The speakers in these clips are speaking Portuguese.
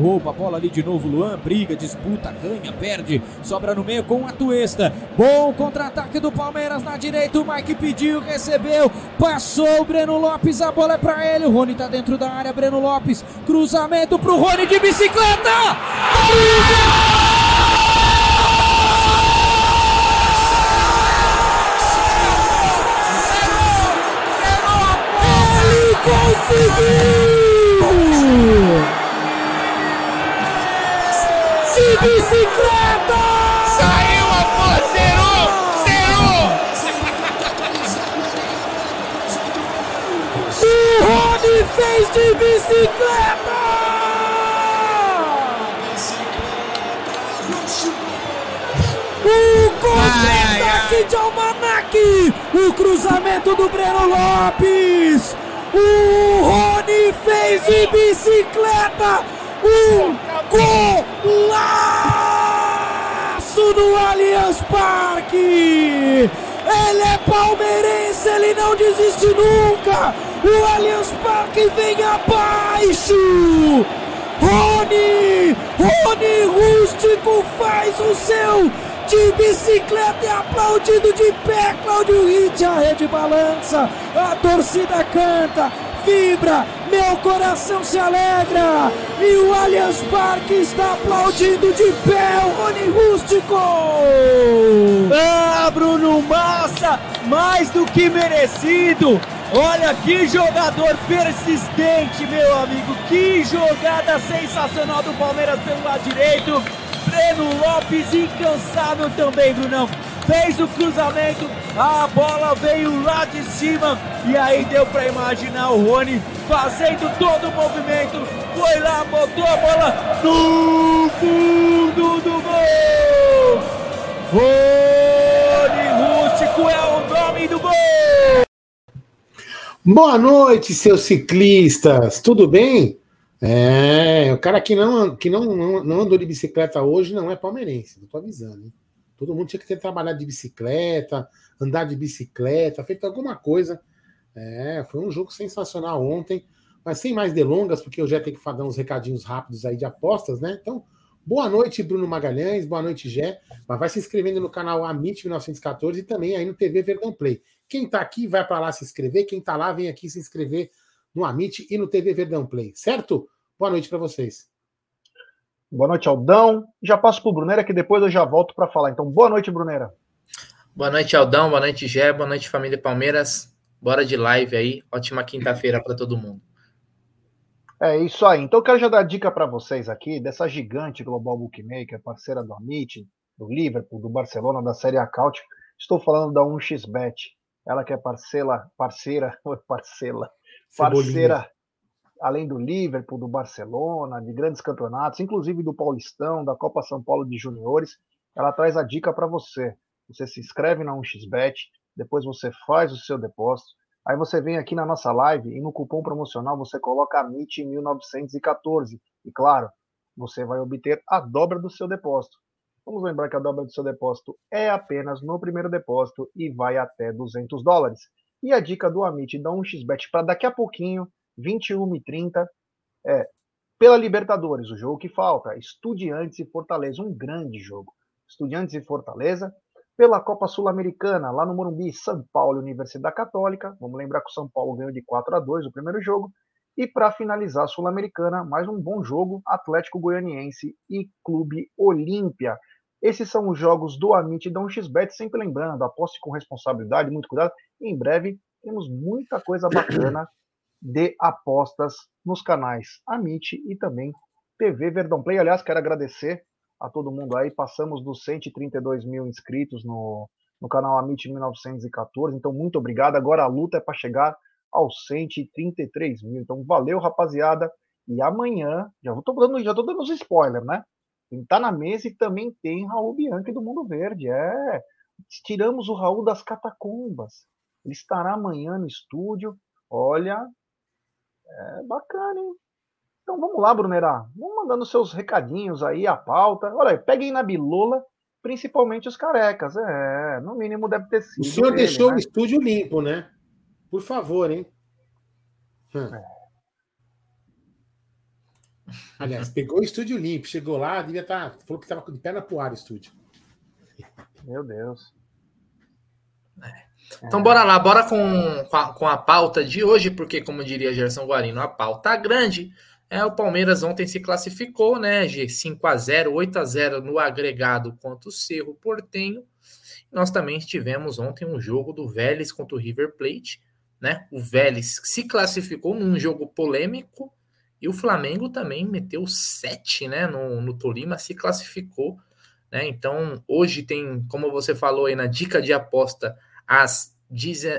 do roubo. A bola ali de novo. Luan briga, disputa, ganha, perde. Sobra no meio com a Tuesta. Bom contra-ataque do Palmeiras na direita. O Mike pediu, recebeu. Passou o Breno Lopes. A bola é pra ele. O Rony tá dentro da área. Breno Lopes. Cruzamento pro Rony de bicicleta. Ele conseguiu! Bicicleta! Saiu a bola, zerou! Zerou! O Rony fez de bicicleta! O contra-ataque de Almanac! O cruzamento do Breno Lopes! O Rony fez de bicicleta! Um golaço do Allianz Parque! Ele é palmeirense, ele não desiste nunca! O Allianz Parque vem abaixo! Rony! Rony Rústico faz o seu de bicicleta e aplaudido de pé, Cláudio Ritt, a rede balança, a torcida canta, vibra, meu coração se alegra, e o Allianz Parque está aplaudindo de pé o Rony Rústico! Ah, Bruno Massa, mais do que merecido. Olha que jogador persistente, meu amigo. Que jogada sensacional do Palmeiras pelo lado direito. Breno Lopes, incansável também, Brunão. Fez o cruzamento, a bola veio lá de cima e aí deu para imaginar o Rony fazendo todo o movimento. Foi lá, botou a bola no fundo do gol. Rony Rústico é o nome do gol. Boa noite, seus ciclistas. Tudo bem? É, o cara que não, que não, não, não andou de bicicleta hoje não é palmeirense, não tô avisando. Hein? Todo mundo tinha que ter trabalhado de bicicleta, andar de bicicleta, feito alguma coisa. É, foi um jogo sensacional ontem, mas sem mais delongas, porque eu já tenho que dar uns recadinhos rápidos aí de apostas, né? Então, boa noite, Bruno Magalhães, boa noite, Gé. Mas vai se inscrevendo no canal Amit 1914 e também aí no TV Verdão Play. Quem tá aqui vai para lá se inscrever, quem tá lá vem aqui se inscrever no Amit e no TV Verdão Play, certo? Boa noite para vocês. Boa noite, Aldão. Já passo para o Brunera, que depois eu já volto para falar. Então, boa noite, Brunera. Boa noite, Aldão. Boa noite, Gé. Boa noite, família Palmeiras. Bora de live aí. Ótima quinta-feira para todo mundo. É isso aí. Então, eu quero já dar dica para vocês aqui dessa gigante Global Bookmaker, parceira do Amit, do Liverpool, do Barcelona, da Série Acaute. Estou falando da 1xBet. Ela que é parceira, parceira, parceira, além do Liverpool, do Barcelona, de grandes campeonatos, inclusive do Paulistão, da Copa São Paulo de Juniores, ela traz a dica para você. Você se inscreve na 1xBet, depois você faz o seu depósito, aí você vem aqui na nossa live e no cupom promocional você coloca MIT 1914 e claro, você vai obter a dobra do seu depósito. Vamos lembrar que a dobra do seu depósito é apenas no primeiro depósito e vai até 200 dólares. E a dica do Amit da 1xBet para daqui a pouquinho 21 e 30 é, pela Libertadores, o jogo que falta, Estudiantes e Fortaleza, um grande jogo. Estudiantes e Fortaleza, pela Copa Sul-Americana, lá no Morumbi, São Paulo Universidade Católica. Vamos lembrar que o São Paulo ganhou de 4 a 2 o primeiro jogo. E para finalizar a Sul-Americana, mais um bom jogo, Atlético Goianiense e Clube Olímpia. Esses são os jogos do Amit e da 1xBet, sempre lembrando, aposte com responsabilidade, muito cuidado. Em breve temos muita coisa bacana de apostas nos canais Amit e também TV Verdão Play. Aliás, quero agradecer a todo mundo aí. Passamos dos 132 mil inscritos no, no canal Amit 1914. Então, muito obrigado. Agora a luta é para chegar aos 133 mil. Então, valeu, rapaziada. E amanhã, já estou dando, já dando os spoilers, né? Quem tá na mesa e também tem Raul Bianchi do Mundo Verde. É. Tiramos o Raul das catacumbas. Ele estará amanhã no estúdio. Olha, é bacana, hein? Então vamos lá, Brunerá. Vamos mandando seus recadinhos aí, a pauta. Olha aí, peguem na bilola, principalmente os carecas. É, no mínimo deve ter sido. O senhor ele, deixou né? o estúdio limpo, né? Por favor, hein? Hum. Aliás, pegou o estúdio limpo, chegou lá, devia estar. Tá, falou que estava de perna pro ar o estúdio. Meu Deus. É. Então, bora lá, bora com, com a, com, a, pauta de hoje, porque, como diria Gerson Guarino, a pauta grande. É, o Palmeiras ontem se classificou, né? G 5 a 0 8 a 0 no agregado contra o Cerro Portenho. Nós também tivemos ontem um jogo do Vélez contra o River Plate, né? O Vélez se classificou num jogo polêmico e o Flamengo também meteu 7, né? No, no Tolima, se classificou, né? Então, hoje tem, como você falou aí na dica de aposta, às,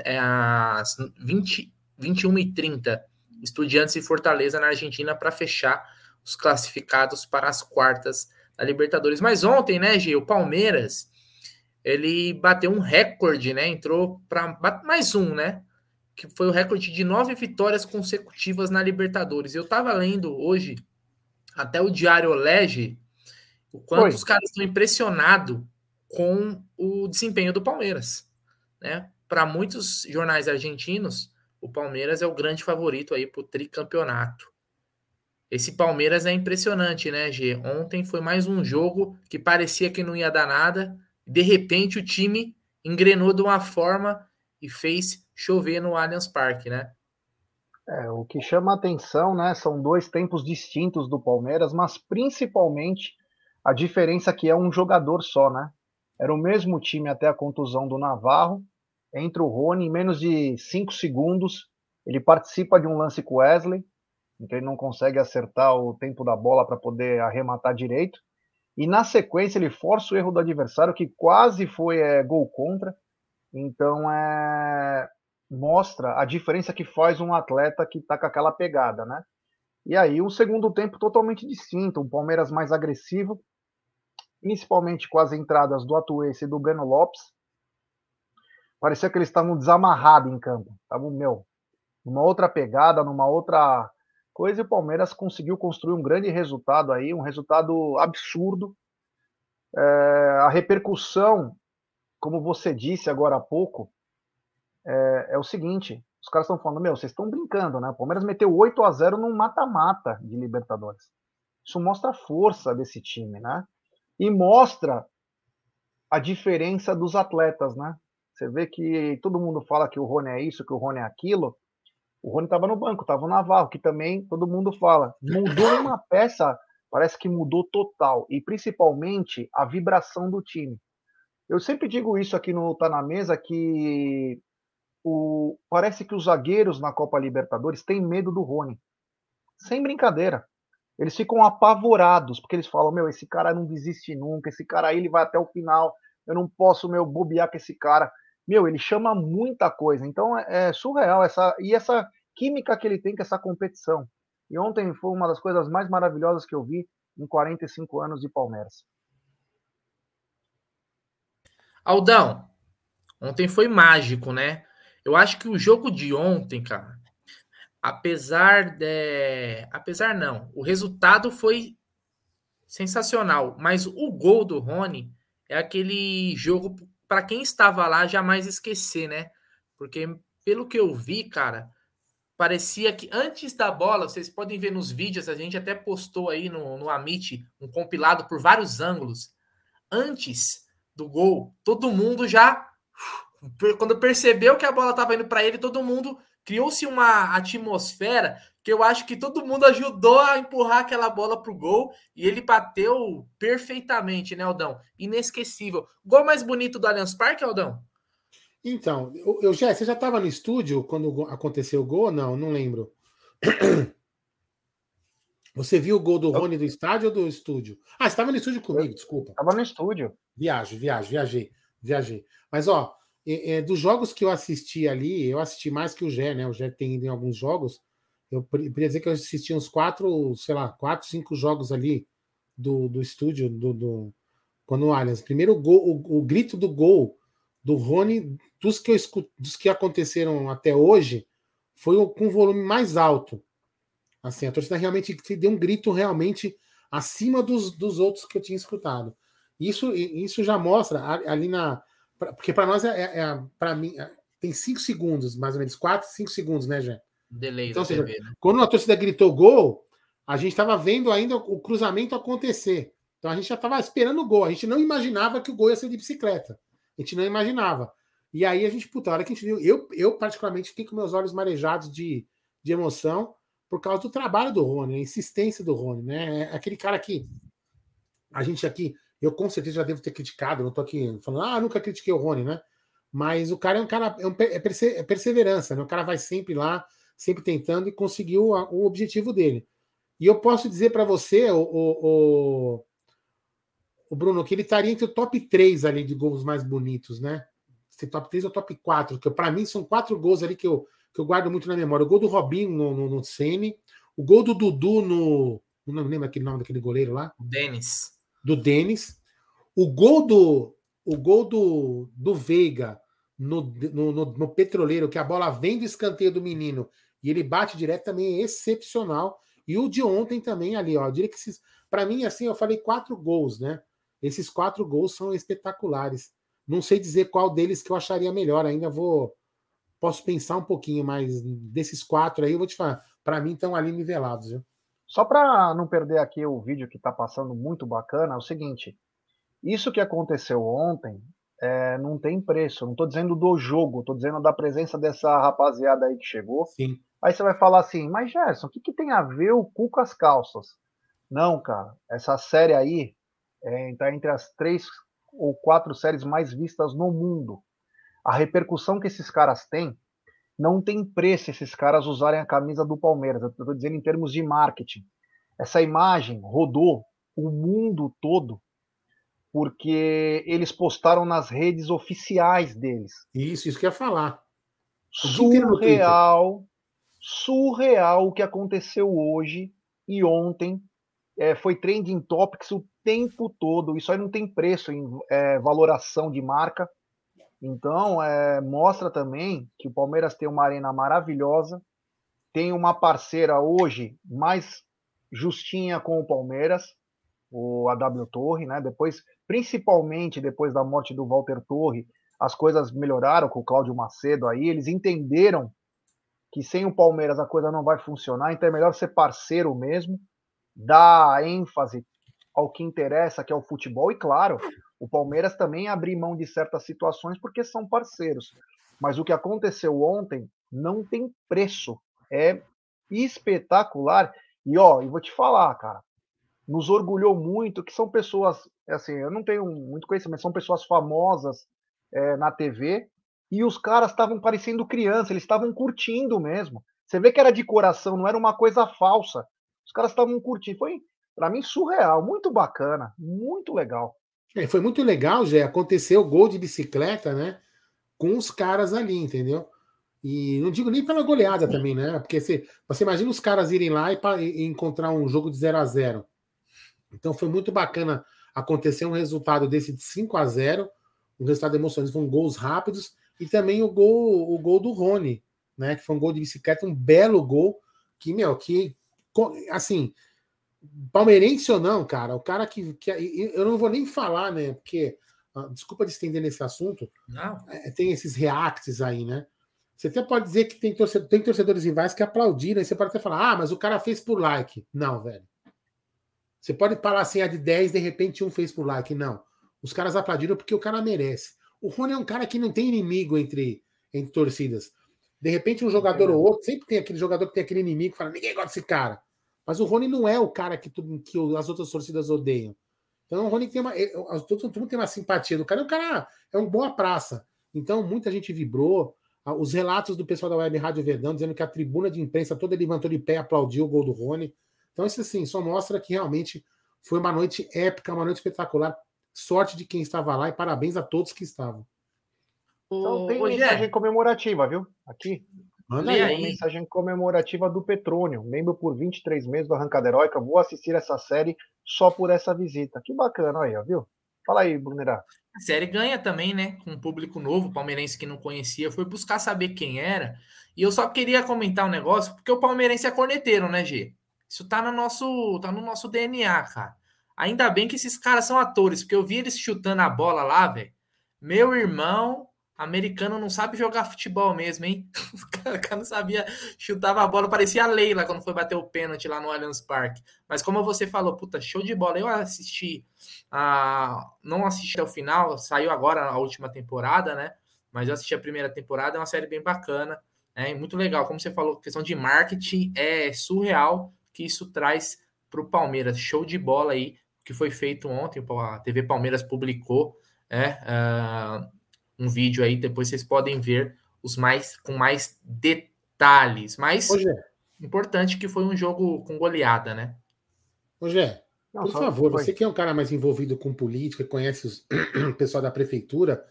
é, às 20, 21h30, Estudiantes e Fortaleza na Argentina para fechar os classificados para as quartas da Libertadores. Mas ontem, né, Gê, o Palmeiras ele bateu um recorde, né? Entrou para mais um, né? Que foi o recorde de nove vitórias consecutivas na Libertadores. Eu estava lendo hoje até o Diário Lege o quanto Oi. os caras estão impressionados com o desempenho do Palmeiras. Né? Para muitos jornais argentinos, o Palmeiras é o grande favorito aí para o tricampeonato. Esse Palmeiras é impressionante, né, G? Ontem foi mais um jogo que parecia que não ia dar nada. De repente o time engrenou de uma forma e fez chover no Allianz Parque, né? É, o que chama atenção, né, são dois tempos distintos do Palmeiras, mas principalmente a diferença que é um jogador só, né? Era o mesmo time até a contusão do Navarro, entra o Rony, em menos de 5 segundos, ele participa de um lance com Wesley, que ele não consegue acertar o tempo da bola para poder arrematar direito. E na sequência ele força o erro do adversário, que quase foi é, gol contra. Então é, mostra a diferença que faz um atleta que está com aquela pegada, né? E aí o segundo tempo totalmente distinto, um Palmeiras mais agressivo, principalmente com as entradas do Atuense e do Breno Lopes, parecia que eles estavam desamarrados em campo. Estavam, meu, numa outra pegada, numa outra coisa, e o Palmeiras conseguiu construir um grande resultado aí, um resultado absurdo. É, a repercussão, como você disse agora há pouco, é, é o seguinte: os caras estão falando, meu, vocês estão brincando, né? O Palmeiras meteu 8 a 0 num mata-mata de Libertadores. Isso mostra a força desse time, né? E mostra a diferença dos atletas, né? Você vê que todo mundo fala que o Rony é isso, que o Rony é aquilo. O Rony estava no banco, estava no Navarro, que também todo mundo fala. Mudou uma peça, parece que mudou total. E principalmente a vibração do time. Eu sempre digo isso aqui no Tá na Mesa, que o, parece que os zagueiros na Copa Libertadores têm medo do Rony. Sem brincadeira. Eles ficam apavorados, porque eles falam: Meu, esse cara não desiste nunca, esse cara aí ele vai até o final. Eu não posso, meu, bobear com esse cara meu, ele chama muita coisa. Então é, é surreal essa e essa química que ele tem com essa competição. E ontem foi uma das coisas mais maravilhosas que eu vi em 45 anos de Palmeiras. Aldão, ontem foi mágico, né? Eu acho que o jogo de ontem, cara, apesar de. Apesar não, o resultado foi sensacional, mas o gol do Rony é aquele jogo para quem estava lá jamais esquecer, né? Porque pelo que eu vi, cara, parecia que antes da bola, vocês podem ver nos vídeos, a gente até postou aí no, no Amit um compilado por vários ângulos. Antes do gol, todo mundo já quando percebeu que a bola estava indo para ele, todo mundo criou-se uma atmosfera que eu acho que todo mundo ajudou a empurrar aquela bola pro gol e ele bateu perfeitamente, né, Aldão? Inesquecível. Gol mais bonito do Allianz Parque, Aldão? Então, eu, já, você já estava no estúdio quando aconteceu o gol? Não, não lembro. Você viu o gol do Rony do estádio ou do estúdio? Ah, você estava no estúdio comigo, desculpa. Estava no estúdio. Viagem, viagem, viajei, viajei. Mas, ó, é, é, dos jogos que eu assisti ali, eu assisti mais que o Gé, né? O Gé tem em alguns jogos. Eu poderia dizer que eu assisti uns quatro, sei lá, quatro, cinco jogos ali do, do estúdio do, do quando o Allianz. Primeiro gol, o, o, grito do gol do Rony, dos que, eu escuto, dos que aconteceram até hoje, foi com um volume mais alto. Assim, a torcida realmente deu um grito realmente acima dos, dos outros que eu tinha escutado. Isso, isso já mostra ali na. Porque para nós é, é, é para mim, é, tem cinco segundos, mais ou menos, quatro, cinco segundos, né, Jé? Delay então, seja, né? Quando a torcida gritou gol, a gente estava vendo ainda o cruzamento acontecer. Então a gente já estava esperando o gol. A gente não imaginava que o gol ia ser de bicicleta. A gente não imaginava. E aí a gente, puta, a hora que a gente viu, eu, eu particularmente fiquei com meus olhos marejados de, de emoção por causa do trabalho do Rony, a insistência do Rony, né? É aquele cara que a gente aqui, eu com certeza já devo ter criticado, não tô aqui falando, ah, nunca critiquei o Rony, né? Mas o cara é um cara, é, um, é, é perseverança, né? O cara vai sempre lá, sempre tentando e conseguiu o objetivo dele. E eu posso dizer para você, o, o, o, Bruno, que ele estaria entre o top 3 ali de gols mais bonitos, né? Se top 3 ou top 4, que para mim são quatro gols ali que eu, que eu guardo muito na memória. O gol do Robinho no, no, no o gol do Dudu no. Não lembro aquele nome daquele goleiro lá. Denis. Do Denis. O gol do. O gol do, do Veiga no, no, no, no Petroleiro, que a bola vem do escanteio do menino e ele bate direto também é excepcional. E o de ontem também ali, ó. Eu diria que esses. Para mim, assim, eu falei quatro gols, né? Esses quatro gols são espetaculares. Não sei dizer qual deles que eu acharia melhor. Ainda vou. Posso pensar um pouquinho, mas desses quatro aí, eu vou te falar. Para mim, estão ali nivelados, viu? Só para não perder aqui o vídeo que está passando muito bacana, é o seguinte: isso que aconteceu ontem é, não tem preço. Não estou dizendo do jogo, estou dizendo da presença dessa rapaziada aí que chegou. Sim. Aí você vai falar assim, mas Gerson, o que, que tem a ver o cu com as calças? Não, cara, essa série aí está é, entre as três ou quatro séries mais vistas no mundo. A repercussão que esses caras têm não tem preço esses caras usarem a camisa do Palmeiras. Eu estou dizendo em termos de marketing. Essa imagem rodou o mundo todo porque eles postaram nas redes oficiais deles. Isso, isso que ia falar. Surreal, surreal o que aconteceu hoje e ontem. É, foi trending topics o tempo todo. Isso aí não tem preço em é, valoração de marca. Então, é, mostra também que o Palmeiras tem uma arena maravilhosa, tem uma parceira hoje mais justinha com o Palmeiras, o AW Torre, né? Depois, principalmente depois da morte do Walter Torre, as coisas melhoraram com o Cláudio Macedo aí, eles entenderam que sem o Palmeiras a coisa não vai funcionar, então é melhor ser parceiro mesmo, dar ênfase ao que interessa, que é o futebol, e claro, o Palmeiras também abrir mão de certas situações porque são parceiros. Mas o que aconteceu ontem não tem preço. É espetacular. E ó, eu vou te falar, cara, nos orgulhou muito, que são pessoas, assim, eu não tenho muito conhecimento, são pessoas famosas é, na TV, e os caras estavam parecendo criança, eles estavam curtindo mesmo. Você vê que era de coração, não era uma coisa falsa. Os caras estavam curtindo. Foi, para mim, surreal, muito bacana, muito legal. É, foi muito legal, já aconteceu gol de bicicleta, né? Com os caras ali, entendeu? E não digo nem pela goleada também, né? Porque você, você imagina os caras irem lá e, e encontrar um jogo de 0 a 0 Então foi muito bacana acontecer um resultado desse de 5 a 0 um resultado emocionante, foram gols rápidos, e também o gol, o gol do Rony, né? Que foi um gol de bicicleta, um belo gol, que, meu, que assim, palmeirense ou não, cara, o cara que, que eu não vou nem falar, né? Porque, ah, desculpa de estender nesse assunto, é, tem esses reacts aí, né? Você até pode dizer que tem, torcedor, tem torcedores rivais que aplaudiram, e você pode até falar, ah, mas o cara fez por like. Não, velho. Você pode falar assim, a de 10, de repente um fez por like. Não. Os caras aplaudiram porque o cara merece. O Rony é um cara que não tem inimigo entre, entre torcidas. De repente, um jogador ou outro, sempre tem aquele jogador que tem aquele inimigo que fala: ninguém gosta desse cara. Mas o Rony não é o cara que, tu, que as outras torcidas odeiam. Então o Rony tem uma. Todo, mundo tem uma simpatia do cara. É um cara, é um boa praça. Então, muita gente vibrou. Os relatos do pessoal da Web Rádio Verdão dizendo que a tribuna de imprensa toda levantou de pé e aplaudiu o gol do Rony. Então, isso assim, só mostra que realmente foi uma noite épica, uma noite espetacular. Sorte de quem estava lá e parabéns a todos que estavam. Então tem mensagem comemorativa, viu? Aqui. Manda aí. Uma mensagem comemorativa do Petrônio, membro por 23 meses do Arrancada Heróica. Vou assistir essa série só por essa visita. Que bacana aí, ó, viu? Fala aí, Brunerá. A série ganha também, né? Com um público novo, palmeirense que não conhecia, foi buscar saber quem era. E eu só queria comentar um negócio, porque o palmeirense é corneteiro, né, G? Isso tá no nosso, tá no nosso DNA, cara. Ainda bem que esses caras são atores, porque eu vi eles chutando a bola lá, velho. Meu irmão, Americano não sabe jogar futebol mesmo, hein? O cara não sabia, chutava a bola, parecia a Leila quando foi bater o pênalti lá no Allianz Parque. Mas como você falou, puta, show de bola. Eu assisti, a... não assisti até o final, saiu agora a última temporada, né? Mas eu assisti a primeira temporada, é uma série bem bacana, é muito legal. Como você falou, questão de marketing é surreal que isso traz para o Palmeiras. Show de bola aí que foi feito ontem, a TV Palmeiras publicou é, uh, um vídeo aí, depois vocês podem ver os mais com mais detalhes. Mas importante que foi um jogo com goleada, né? Rogé, por favor, foi. você que é um cara mais envolvido com política, conhece os, o pessoal da prefeitura,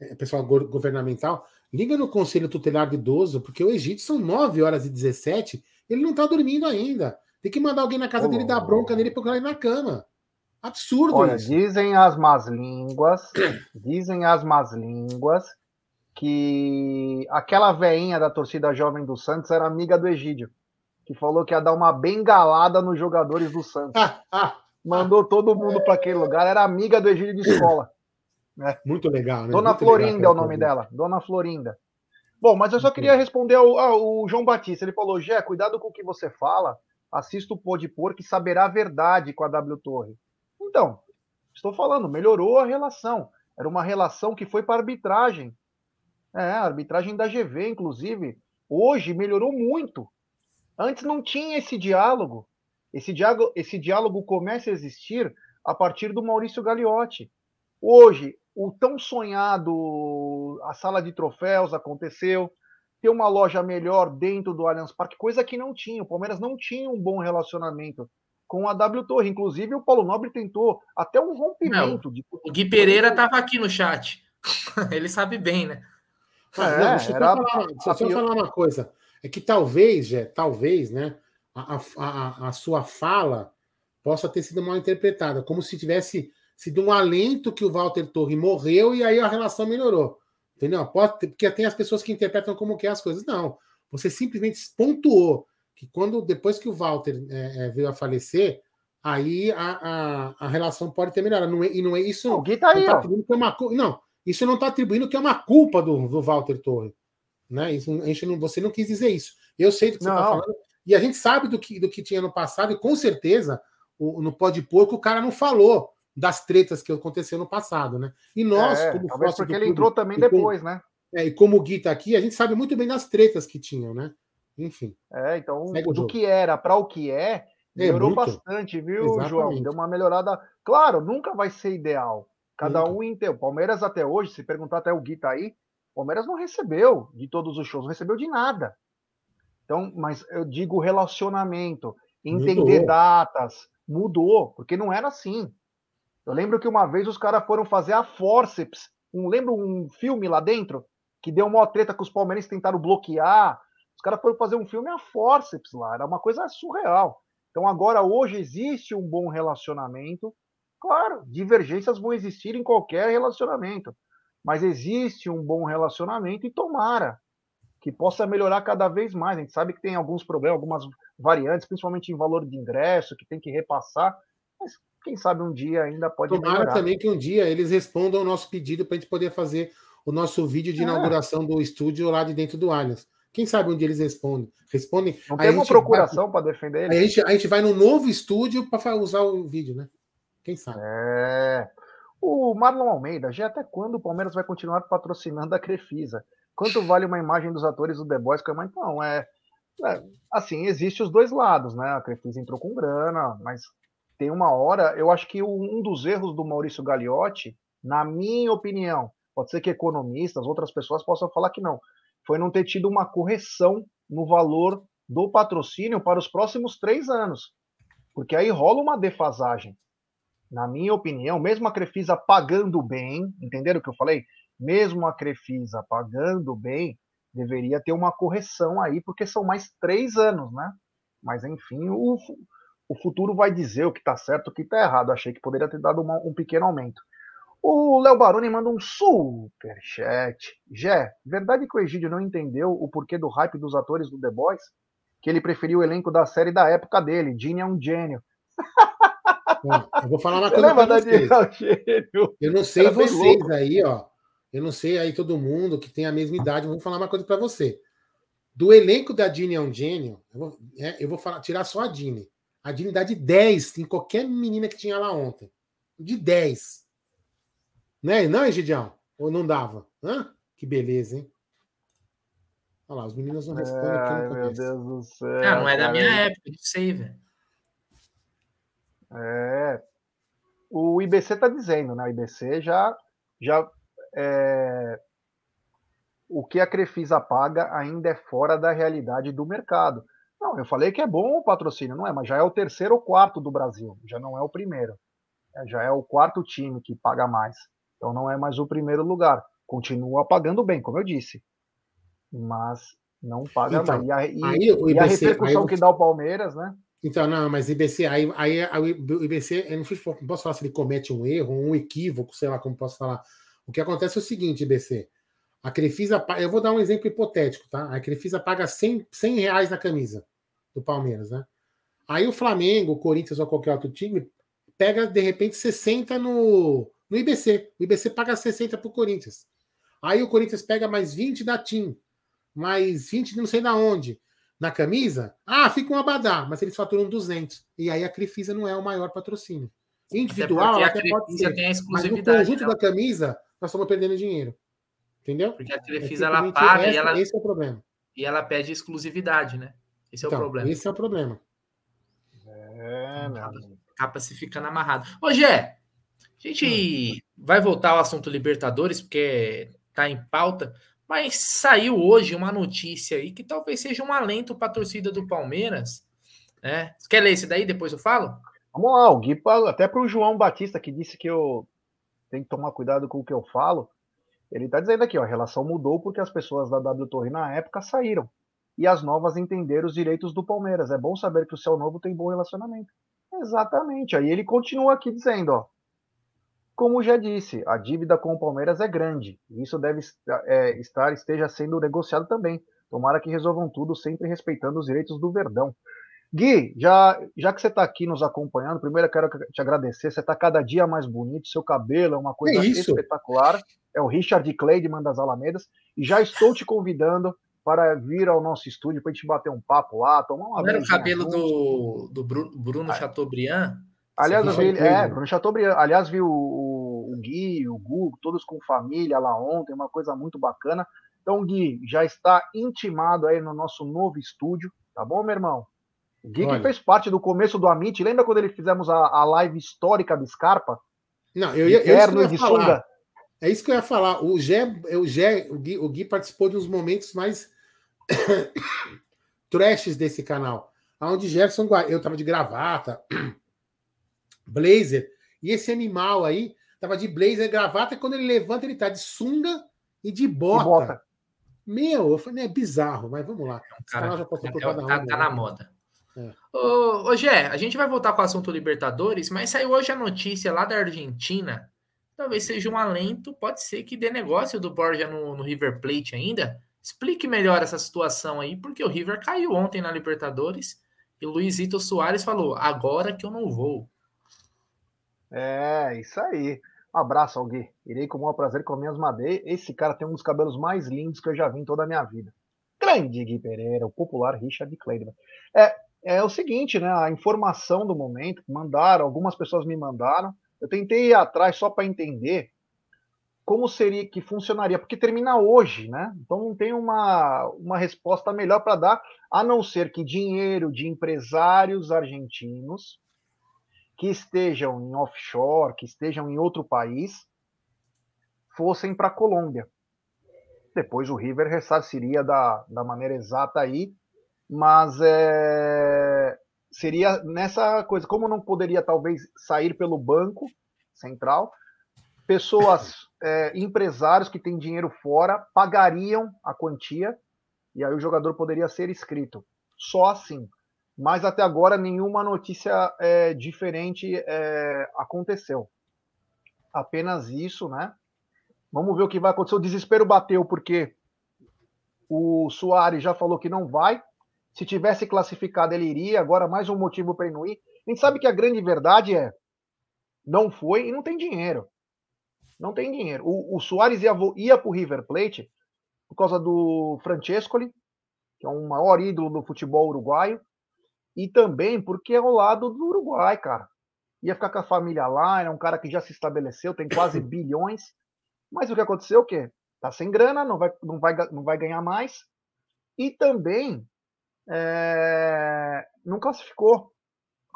é, pessoal governamental, liga no Conselho Tutelar de Idoso, porque o Egito são 9 horas e 17, ele não tá dormindo ainda. Tem que mandar alguém na casa oh. dele dar bronca nele para ele na cama. Absurdo Olha, isso. dizem as más línguas, dizem as más línguas que aquela veinha da torcida jovem do Santos era amiga do Egídio, que falou que ia dar uma bengalada nos jogadores do Santos. Ah, ah, Mandou todo mundo para aquele lugar, era amiga do Egídio de escola. Né? Muito legal, né? Dona Muito Florinda é o nome dela, Dona Florinda. Bom, mas eu só queria responder ao, ao João Batista. Ele falou: Gé, cuidado com o que você fala. Assista o Pô de Por que saberá a verdade com a W Torre. Então, estou falando, melhorou a relação. Era uma relação que foi para arbitragem. É, a arbitragem da GV, inclusive. Hoje melhorou muito. Antes não tinha esse diálogo. Esse diálogo, esse diálogo começa a existir a partir do Maurício Gagliotti. Hoje, o tão sonhado a sala de troféus aconteceu, ter uma loja melhor dentro do Allianz Parque, coisa que não tinha. O Palmeiras não tinha um bom relacionamento com a W Torre. Inclusive, o Paulo Nobre tentou até um rompimento. Não, de... O Gui Pereira estava aqui no chat. Ele sabe bem, né? É, não, deixa, era... eu falar, deixa eu só falar uma coisa. É que talvez, Jé, talvez, né, a, a, a sua fala possa ter sido mal interpretada, como se tivesse sido um alento que o Walter Torre morreu e aí a relação melhorou. Entendeu? Pode, porque tem as pessoas que interpretam como que é as coisas. Não. Você simplesmente pontuou que quando depois que o Walter é, é, veio a falecer, aí a, a, a, relação pode ter melhorado. Não é, e não é isso. O Gui tá aí, tá que é uma, não, isso não está atribuindo que é uma culpa do, do Walter Torre. Né? Isso, a gente não, você não quis dizer isso. Eu sei do que você está falando. E a gente sabe do que, do que tinha no passado, e com certeza o, no Pode Porco o cara não falou das tretas que aconteceu no passado, né? E nós, é, como talvez porque ele entrou também depois, como, né? É, e como o Gui tá aqui, a gente sabe muito bem das tretas que tinham, né? Enfim. É, então, do jogo. que era para o que é, é melhorou é, bastante, viu, Exatamente. João? Deu uma melhorada. Claro, nunca vai ser ideal. Cada nunca. um em teu. Palmeiras até hoje, se perguntar até o Gui tá aí, Palmeiras não recebeu de todos os shows, não recebeu de nada. Então, mas eu digo relacionamento, entender mudou. datas, mudou, porque não era assim. Eu lembro que uma vez os caras foram fazer a Forceps. Um, lembro um filme lá dentro que deu uma treta que os palmeirenses tentaram bloquear. Os caras foram fazer um filme a Forceps lá. Era uma coisa surreal. Então agora hoje existe um bom relacionamento. Claro, divergências vão existir em qualquer relacionamento, mas existe um bom relacionamento e tomara que possa melhorar cada vez mais. A gente sabe que tem alguns problemas, algumas variantes, principalmente em valor de ingresso, que tem que repassar, mas quem sabe um dia ainda pode Tomara melhorar. também que um dia eles respondam o nosso pedido para a gente poder fazer o nosso vídeo de é. inauguração do estúdio lá de dentro do Allianz. Quem sabe um dia eles respondem. Respondem. Não tem uma procuração para defender eles. A gente, a gente vai no novo estúdio para usar o vídeo, né? Quem sabe? É. O Marlon Almeida, já até quando o Palmeiras vai continuar patrocinando a Crefisa? Quanto vale uma imagem dos atores do The Boys? Que é uma... Então, é, é, assim, existe os dois lados, né? A Crefisa entrou com grana, mas tem uma hora, eu acho que um dos erros do Maurício Gagliotti, na minha opinião, pode ser que economistas, outras pessoas possam falar que não, foi não ter tido uma correção no valor do patrocínio para os próximos três anos. Porque aí rola uma defasagem. Na minha opinião, mesmo a Crefisa pagando bem, entenderam o que eu falei? Mesmo a Crefisa pagando bem, deveria ter uma correção aí, porque são mais três anos, né? Mas enfim, o, o futuro vai dizer o que está certo o que está errado. Achei que poderia ter dado uma, um pequeno aumento. O Léo Baroni manda um super chat. Jé, verdade que o Egídio não entendeu o porquê do hype dos atores do The Boys? Que ele preferiu o elenco da série da época dele. Gene é um gênio. eu vou falar uma coisa pra vocês. Eu não sei Era vocês aí, ó. Eu não sei aí todo mundo que tem a mesma idade, vou falar uma coisa para você. Do elenco da Dini é um gênio, eu vou, é, eu vou falar, tirar só a Dini. A Dini dá de 10 em qualquer menina que tinha lá ontem. De 10. Né? Não, Egidião? Ou não dava? Hã? Que beleza, hein? Olha lá, os meninos não respondem aqui Ai, no meu. Deus do céu. Ah, não é da cara. minha época, não sei, velho. É. O IBC está dizendo, né? O IBC já. já é, O que a Crefisa paga ainda é fora da realidade do mercado. Não, eu falei que é bom o patrocínio, não é? Mas já é o terceiro ou quarto do Brasil, já não é o primeiro. É, Já é o quarto time que paga mais. Então não é mais o primeiro lugar. Continua pagando bem, como eu disse. Mas não paga Então, mais. E a, e- aí o e a IBC repercussão aí que dá o Palmeiras, né? Então, não, mas IBC, aí, aí, aí o IBC, eu não, sei não posso falar se ele comete um erro, um equívoco, sei lá como posso falar. O que acontece é o seguinte, IBC. A Crefisa, eu vou dar um exemplo hipotético, tá? A Crefisa paga 100, 100 reais na camisa do Palmeiras, né? Aí o Flamengo, o Corinthians ou qualquer outro time pega, de repente, 60 no, no IBC. O IBC paga 60 pro Corinthians. Aí o Corinthians pega mais 20 da TIM, mais 20 de não sei da onde na camisa, ah, fica um abadá, mas eles faturam 200. E aí a Crefisa não é o maior patrocínio. Individual, Até ela até a pode Crefisa ser. tem a Mas no exclusividade. conjunto né? da camisa, nós estamos perdendo dinheiro. Entendeu? Porque a É Crefisa ela simplesmente paga esse, e ela, esse é o problema. e ela pede exclusividade, né? Esse é Então, o problema. Esse é o problema. É, meu. Acaba se ficando amarrado. Ô, Gé, a gente vai voltar ao assunto Libertadores, porque tá em pauta, mas saiu hoje uma notícia aí que talvez seja um alento para a torcida do Palmeiras. Né? Você quer ler esse daí? Depois eu falo? Vamos lá, o Gui, até para o João Batista, que disse que eu tenho que tomar cuidado com o que eu falo, ele está dizendo aqui, ó, a relação mudou porque as pessoas da W Torre na época saíram. E as novas entenderam os direitos do Palmeiras. É bom saber que o céu novo tem bom relacionamento. Exatamente. Aí ele continua aqui dizendo, ó. Como já disse, a dívida com o Palmeiras é grande. E isso deve é, estar, esteja sendo negociado também. Tomara que resolvam tudo sempre respeitando os direitos do Verdão. Gui, já, já que você está aqui nos acompanhando, primeiro eu quero te agradecer. Você está cada dia mais bonito, seu cabelo é uma coisa É espetacular. É o Richard Kleidman das Alamedas. E já estou te convidando para vir ao nosso estúdio para a gente bater um papo lá, tomar uma Não era o cabelo junto. do, do Bru- Bruno Ah. Chateaubriand? Aliás, eu vi, ele- é. Bruno Chateaubriand. Aliás, vi o, o, Gui, o Gu, todos com família lá ontem, uma coisa muito bacana. Então, Gui, já está intimado aí no nosso novo estúdio, tá bom, meu irmão? O Gui que Olha. fez parte do começo do Amit, lembra quando ele fizemos a, a live histórica do Scarpa? Não, eu ia, eu, que terno eu ia falar. sunga. É isso que eu ia falar. O Gé, o Gé, o Gui, o Gui participou de uns momentos mais trashes desse canal. Onde Gerson, eu tava de gravata, blazer, e esse animal aí tava de blazer, gravata, e quando ele levanta, ele tá de sunga e de E bota. bota. Meu, eu falei, é bizarro, mas vamos lá. Canal cara, já passou por é- cada tá, tá né? na moda. É. Ô, ô Gé, a gente vai voltar com o assunto Libertadores, mas saiu hoje a notícia lá da Argentina. Talvez seja um alento, pode ser que dê negócio do Borja no, no River Plate ainda. Explique melhor essa situação aí, porque o River caiu ontem na Libertadores e o Luizito Soares falou: agora que eu não vou. É, isso aí. Um abraço ao Gui. Irei com o maior prazer comer as madeiras. Esse cara tem um dos cabelos mais lindos que eu já vi em toda a minha vida. Grande Gui Pereira, o popular Richard Kleidman. É, é o seguinte, né? A informação do momento, mandaram, algumas pessoas me mandaram. Eu tentei ir atrás só para entender como seria que funcionaria, porque termina hoje, né? Então não tem uma, uma resposta melhor para dar, a não ser que dinheiro de empresários argentinos que estejam em offshore, que estejam em outro país, fossem para a Colômbia. Depois o River ressarciria da, da maneira exata aí, mas é, seria nessa coisa, como não poderia talvez sair pelo banco central, pessoas, é, empresários que têm dinheiro fora pagariam a quantia e aí o jogador poderia ser inscrito. Só assim. Mas até agora nenhuma notícia é, diferente é, aconteceu. Apenas isso, né? Vamos ver o que vai acontecer. O desespero bateu porque o Soares já falou que não vai. Se tivesse classificado, ele iria. Agora, mais um motivo para ele não ir. A gente sabe que a grande verdade é não foi e não tem dinheiro. Não tem dinheiro. O, o Soares ia, ia para o River Plate por causa do Francescoli, que é um maior ídolo do futebol uruguaio, e também porque é ao lado do Uruguai, cara. Ia ficar com a família lá, é um cara que já se estabeleceu, tem quase bilhões. Mas o que aconteceu? O quê? Tá sem grana, não vai, não vai, não vai ganhar mais. E também é, não classificou.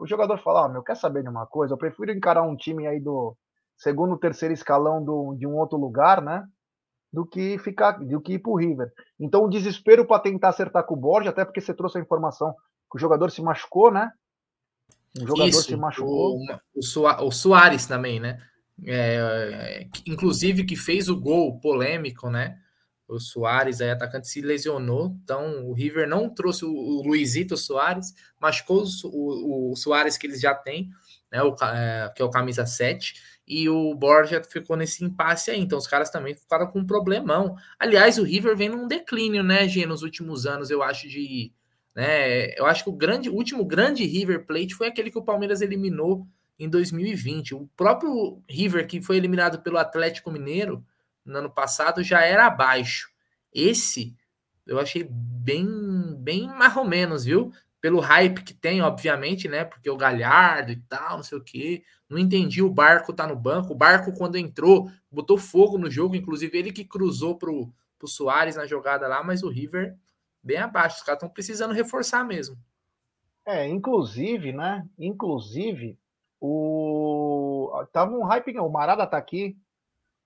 O jogador fala: ah, meu, quer saber de uma coisa? Eu prefiro encarar um time aí do segundo, terceiro escalão do, de um outro lugar, né? Do que ficar, do que ir pro River. Então o desespero para tentar acertar com o Borja, até porque você trouxe a informação o jogador se machucou, né? Um jogador Isso, se machucou. O, o, Soares também, né? É, inclusive que fez o gol polêmico, né? O Soares, aí, atacante, se lesionou. Então, o River não trouxe o, o Luizito Soares, machucou o, o Soares que eles já têm, né? O, é, que é o camisa 7 e o Borja ficou nesse impasse aí. Então, os caras também ficaram com um problemão. Aliás, o River vem num declínio, né, G, nos últimos anos, eu acho, de. Né, eu acho que o grande, o último grande River Plate foi aquele que o Palmeiras eliminou em 2020. O próprio River, que foi eliminado pelo Atlético Mineiro no ano passado, já era abaixo. Esse eu achei bem, bem mais ou menos, viu? Pelo hype que tem, obviamente, né? Porque o Galhardo e tal, não sei o quê. Não entendi o Barco tá no banco. O Barco, quando entrou, botou fogo no jogo. Inclusive, ele que cruzou pro, pro Soares na jogada lá, mas o River bem abaixo. Os caras estão precisando reforçar mesmo. É, inclusive, né? Inclusive, o. Tava um hype, o Marada tá aqui,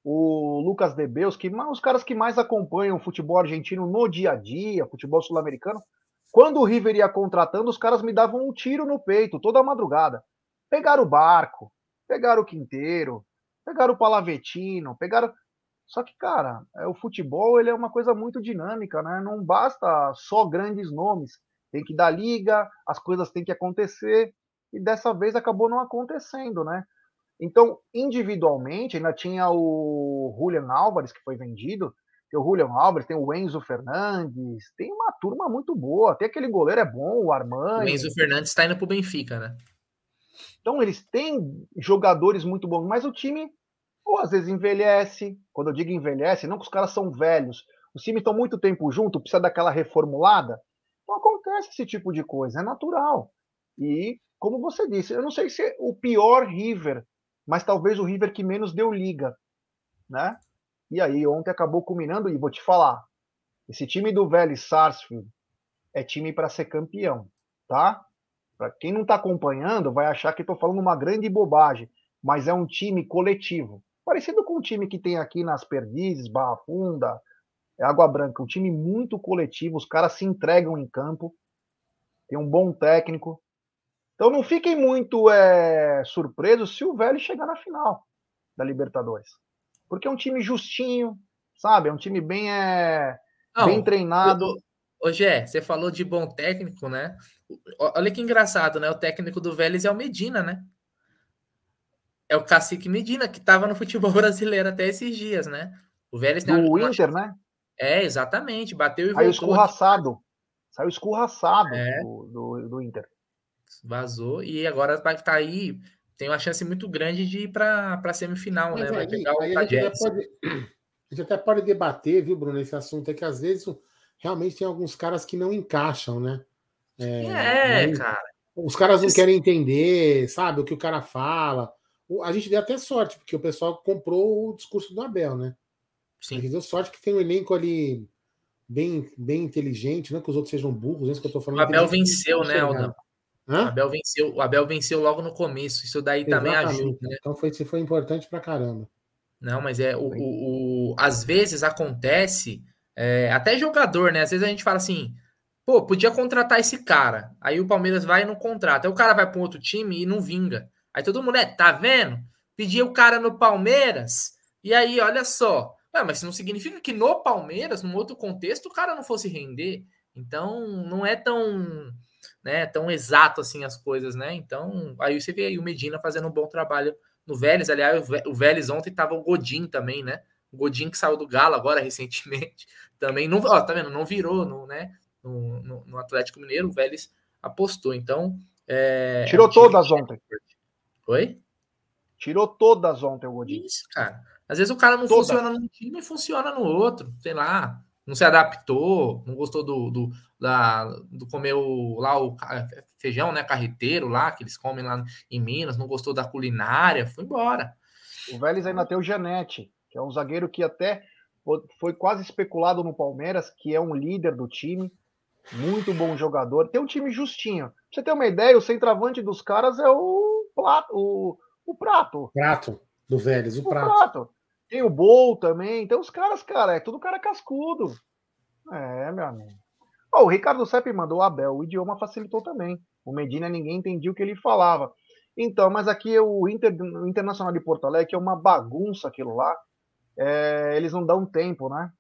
o Lucas Debeus, que os caras que mais acompanham o futebol argentino no dia a dia, futebol sul-americano, quando o River ia contratando, os caras me davam um tiro no peito toda madrugada. Pegaram o barco, pegaram o Quinteiro, pegaram o Palavetino, pegaram. Só que, cara, é, o futebol ele é uma coisa muito dinâmica, né? Não basta só grandes nomes. Tem que dar liga, as coisas têm que acontecer e dessa vez acabou não acontecendo, né? Então, individualmente, ainda tinha o Julian Álvares, que foi vendido, tem o Julian Álvares, tem o Enzo Fernandes, tem uma turma muito boa, até aquele goleiro é bom, o Armani. O Enzo Fernandes está indo para o Benfica, né? Então, eles têm jogadores muito bons, mas o time, ou às vezes envelhece, quando eu digo envelhece, não que os caras são velhos, os times estão muito tempo junto, precisa daquela reformulada, então acontece esse tipo de coisa, é natural. E como você disse, eu não sei se é o pior River, mas talvez o River que menos deu liga, né? E aí ontem acabou culminando e vou te falar, esse time do Vélez Sarsfield é time para ser campeão, tá? Para quem não está acompanhando, vai achar que estou falando uma grande bobagem, mas é um time coletivo, parecido com o time que tem aqui nas Perdizes, Barra Funda, Água Branca, um time muito coletivo, os caras se entregam em campo, tem um bom técnico, então não fiquem muito é, surpresos se o Vélez chegar na final da Libertadores. Porque é um time justinho, sabe? É um time bem, é, não, bem treinado. Ô, Gé, você falou de bom técnico, né? Olha que engraçado, né? O técnico do Vélez é o Medina, né? É o Cacique Medina, que estava no futebol brasileiro até esses dias, né? O Vélez tem uma... Inter, né? É, exatamente. Bateu e Saiu voltou. escorraçado. Saiu escorraçado é. do, do, do Inter vazou e agora vai estar tá aí. Tem uma chance muito grande de ir para a semifinal, Mas né? Vai aí, pegar o a, gente pode, a gente até pode debater, viu, Bruno, esse assunto é que às vezes realmente tem alguns caras que não encaixam, né? É, é não, cara. Os caras não querem entender, sabe, o que o cara fala. A gente deu até sorte, porque o pessoal comprou o discurso do Abel, né? Sim. A gente deu sorte que tem um elenco ali bem, bem inteligente, não que os outros sejam burros, é isso que eu tô falando. O Abel venceu, né, Aldão? O Abel, venceu, o Abel venceu logo no começo. Isso daí Exatamente. também ajuda. Né? Então foi, foi importante pra caramba. Não, mas é o, o, o às vezes acontece é, até jogador, né? Às vezes a gente fala assim, pô, podia contratar esse cara. Aí o Palmeiras vai e não contrata. Aí o cara vai para um outro time e não vinga. Aí todo mundo é, tá vendo? Pedia o cara no Palmeiras. E aí, olha só. Ué, mas isso não significa que no Palmeiras, num outro contexto, o cara não fosse render. Então, não é tão né, tão exato assim as coisas, né? Então, aí você vê aí o Medina fazendo um bom trabalho no Vélez. Aliás, o Vélez ontem tava o Godin também, né? O Godin que saiu do Galo agora recentemente, também não, ó, tá vendo? Não virou, no, né? No, no, no Atlético Mineiro, o Vélez apostou. Então, é, tirou é todas ontem. Oi? Tirou todas ontem o Godin. Isso, cara. Às vezes o cara não Toda. funciona num time e funciona no outro, sei lá, não se adaptou, não gostou do, do, da, do comer o, lá o feijão, né, carreteiro lá, que eles comem lá em Minas, não gostou da culinária, foi embora. O Vélez ainda tem o Janete, que é um zagueiro que até fo- foi quase especulado no Palmeiras, que é um líder do time, muito bom jogador. Tem um time justinho. Pra você ter uma ideia, o centroavante dos caras é o Prato. O, o prato. Prato do Vélez, o O prato. prato. Tem o Bol também. Tem os caras, cara, é tudo cara cascudo. É, meu amigo. Ó, o Ricardo Sepp mandou Abel, o idioma facilitou também. O Medina ninguém entendia o que ele falava. Então, mas aqui o, Inter, o Internacional de Porto Alegre é uma bagunça aquilo lá. É, eles não dão tempo, né?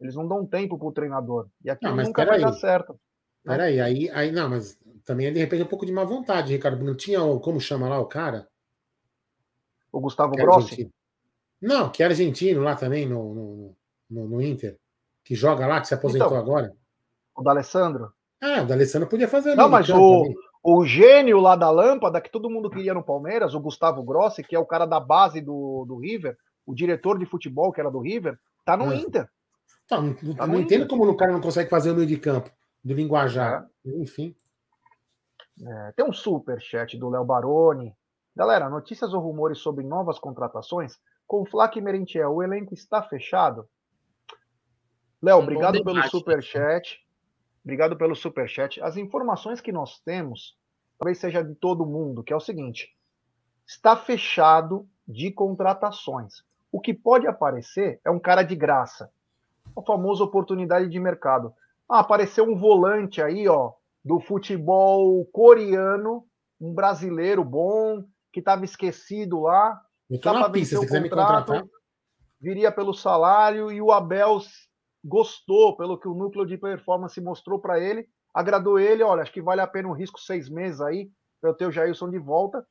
Eles não dão tempo pro treinador. E aqui Não, nunca vai peraí. dar certo. Peraí, aí, aí, não, mas também é de repente um pouco de má vontade, Ricardo. Não tinha, o- como chama lá o cara? O Gustavo Que é Grossi. argentino. Não, que é argentino lá também no, no, no, no Inter, que joga lá, que se aposentou Então, agora. O D'Alessandro. Ah, o D'Alessandro podia fazer Não, mas o, também. o gênio lá da lâmpada, que todo mundo queria no Palmeiras, o Gustavo Grossi, que é o cara da base do, do River, o diretor de futebol que era do River, tá no Ah. Inter. Tá, não Tá não entendo Inter. como o cara não consegue fazer o meio de campo, do linguajar. Enfim. É, tem um super chat do Léo Baroni. Galera, notícias ou rumores sobre novas contratações? Com o Flak e Merentiel, o elenco está fechado? Léo, Um bom obrigado pelo super chat. Obrigado pelo super chat. As informações que nós temos, talvez seja de todo mundo, que é o seguinte: está fechado de contratações. O que pode aparecer é um cara de graça. A famosa oportunidade de mercado. Ah, apareceu um volante aí, ó, do futebol coreano, um brasileiro bom, que estava esquecido lá, tô Dá na pista, se quiser me contratar. viria pelo salário e o Abel gostou pelo que o núcleo de performance mostrou para ele, agradou ele, olha, acho que vale a pena um risco seis meses aí para eu ter o Jailson de volta,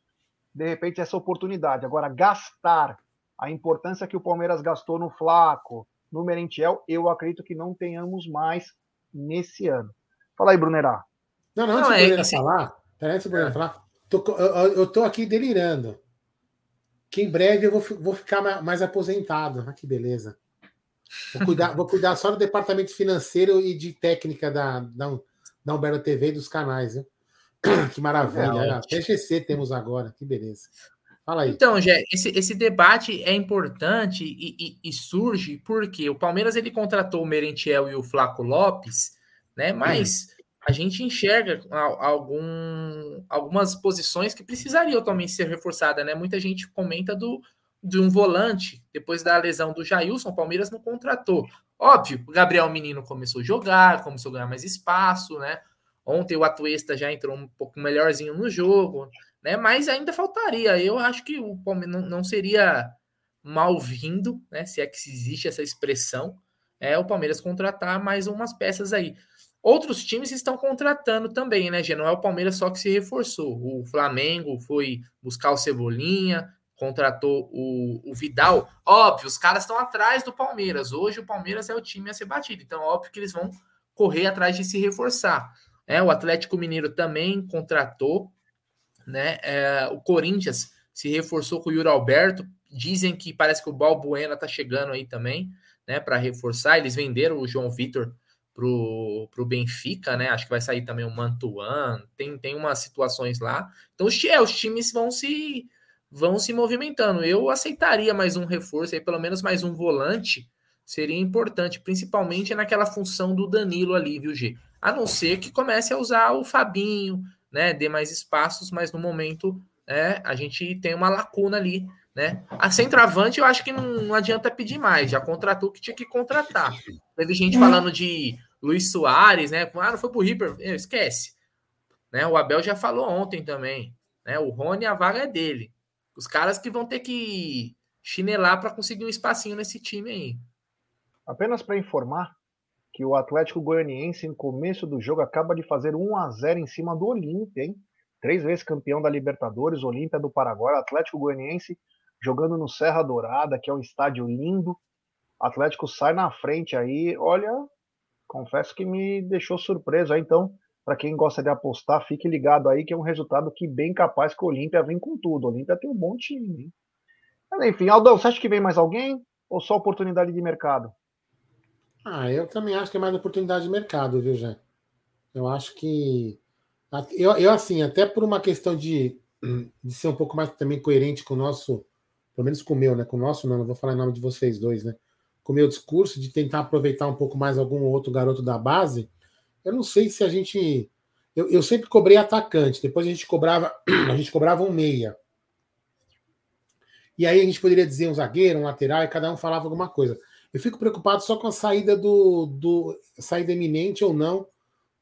de repente essa oportunidade. Agora, gastar a importância que o Palmeiras gastou no Flaco, no Merentiel, eu acredito que não tenhamos mais nesse ano. Fala aí, Brunerá. Não, não, Não, antes do é Brunera assim- falar, peraí, antes do Brunera É. falar, tô eu, eu- tô aqui delirando. Que em breve eu vou, vou ficar ma- mais aposentado. Ah, que beleza. Vou cuidar, vou cuidar só do departamento financeiro e de técnica da, da, da Umbrella TV e dos canais. Viu? Que maravilha. É, Até GC temos agora. Que beleza. Fala aí. Então, Gé, esse, esse debate é importante e, e- e surge porque o Palmeiras ele contratou o Merentiel e o Flaco Lopes, né? Mas a gente enxerga algum, algumas posições que precisariam também ser reforçadas, né? Muita gente comenta do, de um volante depois da lesão do Jailson, o Palmeiras não contratou. Óbvio, o Gabriel Menino começou a jogar, começou a ganhar mais espaço, né? Ontem o Atuesta já entrou um pouco melhorzinho no jogo, né? Mas ainda faltaria. Eu acho que o Palmeiras não, não seria mal-vindo, né? Se é que existe essa expressão, é o Palmeiras contratar mais umas peças aí. Outros times estão contratando também, né, Gê? Não é o Palmeiras só que se reforçou. O Flamengo foi buscar o Cebolinha, contratou o, o Vidal. Óbvio, os caras estão atrás do Palmeiras. Hoje o Palmeiras é o time a ser batido. Então, óbvio que eles vão correr atrás de se reforçar. É, o Atlético Mineiro também contratou, né? É, o Corinthians se reforçou com o Yuri Alberto. Dizem que parece que o Balbuena tá chegando aí também, né? Para reforçar. Eles venderam o João Vitor pro, pro Benfica, né? Acho que vai sair também o Mantuan. Tem, tem umas situações lá. Então, os, é, os times vão se vão se movimentando. Eu aceitaria mais um reforço aí, pelo menos mais um volante. Seria importante, principalmente naquela função do Danilo ali, viu, G? A não ser que comece a usar o Fabinho, né? Dê mais espaços, mas no momento é, a gente tem uma lacuna ali, né? A centroavante eu acho que não, não adianta pedir mais, já contratou o que tinha que contratar. Teve gente falando de Luiz Soares, né? Ah, não foi pro River, esquece. Né? O Abel já falou ontem também, né? O Rony, a vaga é dele. Os caras que vão ter que chinelar para conseguir um espacinho nesse time aí. Apenas para informar que o Atlético Goianiense, no começo do jogo, acaba de fazer 1 a 0 em cima do Olímpia, hein? Três vezes campeão da Libertadores, Olímpia do Paraguai, Atlético Goianiense jogando no Serra Dourada, que é um estádio lindo. Atlético sai na frente aí, olha, confesso que me deixou surpreso então, para quem gosta de apostar, fique ligado aí que é um resultado que bem capaz que o Olímpia vem com tudo. O Olímpia tem um bom time, hein? Mas, enfim, Aldão, você acha que vem mais alguém? Ou só oportunidade de mercado? Ah, eu também acho que é mais oportunidade de mercado, viu, Jé? Eu acho que. Eu, eu, assim, até por uma questão de, de ser um pouco mais também coerente com o nosso, pelo menos com o meu, né? Com o nosso, não, não vou falar em nome de vocês dois, né? Com o meu discurso de tentar aproveitar um pouco mais algum outro garoto da base, eu não sei se a gente. Eu, eu sempre cobrei atacante, depois a gente cobrava, a gente cobrava um meia. E aí a gente poderia dizer um zagueiro, um lateral, e cada um falava alguma coisa. Eu fico preocupado só com a saída do, do saída eminente ou não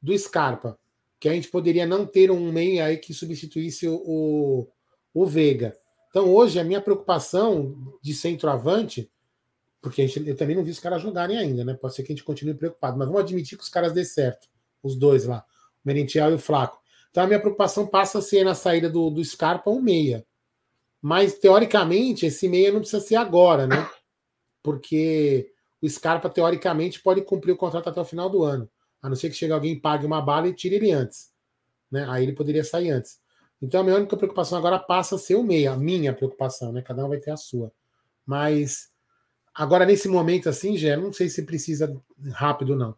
do Scarpa, que a gente poderia não ter um meio aí que substituísse o, o, o Veiga. Então hoje a minha preocupação de centroavante, porque a gente, eu também não vi os caras jogarem ainda, né? Pode ser que a gente continue preocupado, mas vamos admitir que os caras dê certo, os dois lá, o Merentiel e o Flaco. Então a minha preocupação passa a ser na saída do, do Scarpa um meia. Mas, teoricamente, esse meia não precisa ser agora, né? Porque o Scarpa, teoricamente, pode cumprir o contrato até o final do ano. A não ser que chegue alguém, pague uma bala e tire ele antes. Né? Aí ele poderia sair antes. Então, a minha única preocupação agora passa a ser o meia. A minha preocupação, né? Cada um vai ter a sua. Mas, agora, nesse momento assim, já não sei se precisa rápido, não.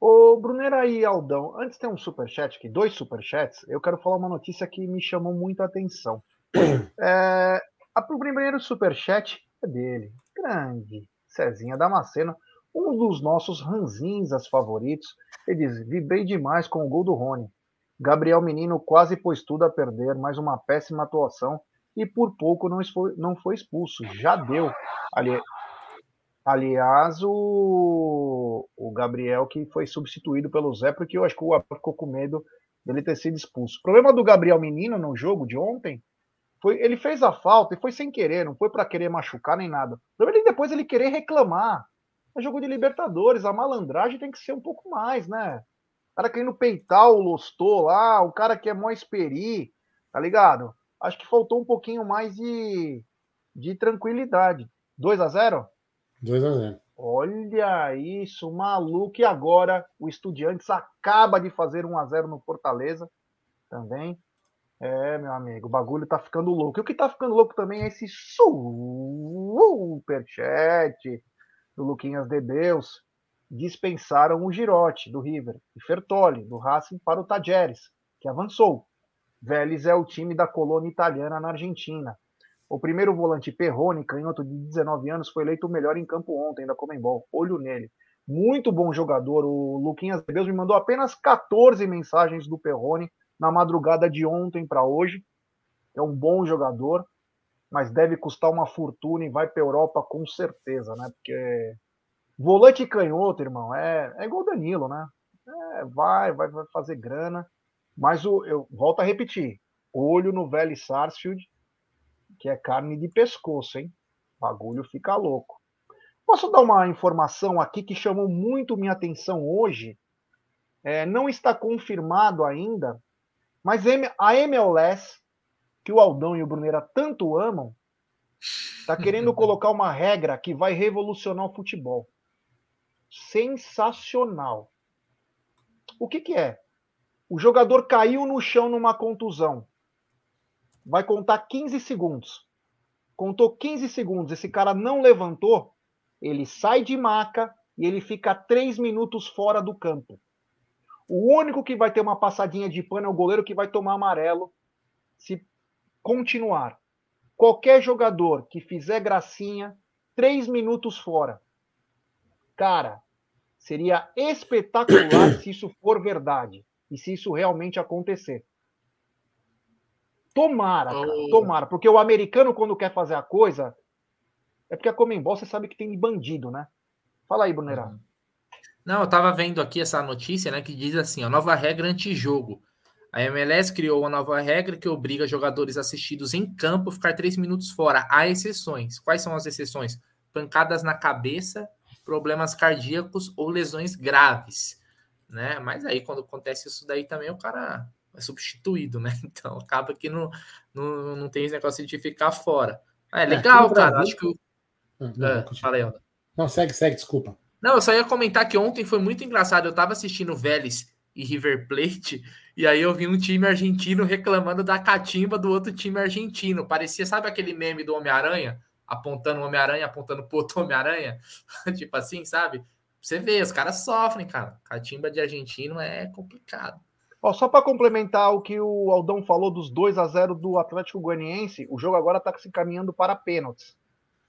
Ô, Brunera e Aldão, antes tem um superchat aqui, dois superchats, eu quero falar uma notícia que me chamou muito a atenção. É, a, o primeiro superchat dele, grande, Cezinha Damasceno, um dos nossos ranzinzas favoritos. Ele diz, vibrei demais com o gol do Rony. Gabriel Menino quase pôs tudo a perder, mais uma péssima atuação e por pouco não foi, não foi expulso. Já deu. Ali, Aliás, o, o Gabriel que foi substituído pelo Zé, porque eu acho que o Abel ficou com medo dele ter sido expulso. O problema do Gabriel Menino no jogo de ontem foi ele fez a falta e foi sem querer, não foi para querer machucar nem nada. É depois ele querer reclamar. É jogo de Libertadores, a malandragem tem que ser um pouco mais, né? O cara querendo peitar o Lostô lá, o cara que é mó esperi, tá ligado? Acho que faltou um pouquinho mais de, de tranquilidade. 2 a 0 2 a 0 Olha isso, maluco. E agora o Estudiantes acaba de fazer 1 a 0 no Fortaleza também. É, meu amigo, o bagulho tá ficando louco. E o que tá ficando louco também é esse superchat do Luquinhas de Deus. Dispensaram o Girotti, do River, e Fertoli, do Racing, para o Tajeres, que avançou. Vélez é o time da colônia italiana na Argentina. O primeiro volante Perrone, canhoto de 19 anos, foi eleito o melhor em campo ontem da Comembol. Olho nele. Muito bom jogador. O Luquinhas Deus me mandou apenas 14 mensagens do Perrone na madrugada de ontem para hoje. É um bom jogador, mas deve custar uma fortuna e vai para Europa com certeza, né? Porque volante canhoto, irmão, é, é igual Danilo, né? É, vai, vai, vai fazer grana. Mas o, eu volto a repetir: olho no velho Sarsfield que é carne de pescoço, hein? O bagulho fica louco. Posso dar uma informação aqui que chamou muito minha atenção hoje? É, não está confirmado ainda, mas a MLS, que o Aldão e o Brunera tanto amam, está querendo colocar uma regra que vai revolucionar o futebol. Sensacional. O que, que é? O jogador caiu no chão numa contusão vai contar 15 segundos. Contou 15 segundos, esse cara não levantou, ele sai de maca e ele fica 3 minutos fora do campo. O único que vai ter uma passadinha de pano é o goleiro que vai tomar amarelo se continuar. Qualquer jogador que fizer gracinha, 3 minutos fora. Cara, seria espetacular se isso for verdade e se isso realmente acontecer. Tomara, cara, tomara. Porque o americano, quando quer fazer a coisa, é porque a Comembol você sabe que tem bandido, né? Fala aí, Brunerá. Uhum. Não, eu tava vendo aqui essa notícia, né, que diz assim, a nova regra antijogo. A MLS criou uma nova regra que obriga jogadores assistidos em campo a ficar três minutos fora. Há exceções. Quais são as exceções? Pancadas na cabeça, problemas cardíacos ou lesões graves, né? Mas aí quando acontece isso daí também o cara é substituído, né? Então acaba que não, não, não tem esse negócio de ficar fora. É, é legal, cara. Brasil... Acho que. O... Ah, não, é, fala aí, Não, segue, segue, desculpa. Não, eu só ia comentar que ontem foi muito engraçado. Eu tava assistindo Vélez e River Plate, e aí eu vi um time argentino reclamando da catimba do outro time argentino. Parecia, sabe aquele meme do Homem-Aranha? Apontando o Homem-Aranha, apontando pro outro Homem-Aranha? tipo assim, sabe? Você vê, os caras sofrem, cara. Catimba de argentino é complicado. Ó, só para complementar o que o Aldão falou dos 2 a 0 do Atlético Goianiense, o jogo agora está se encaminhando para pênaltis.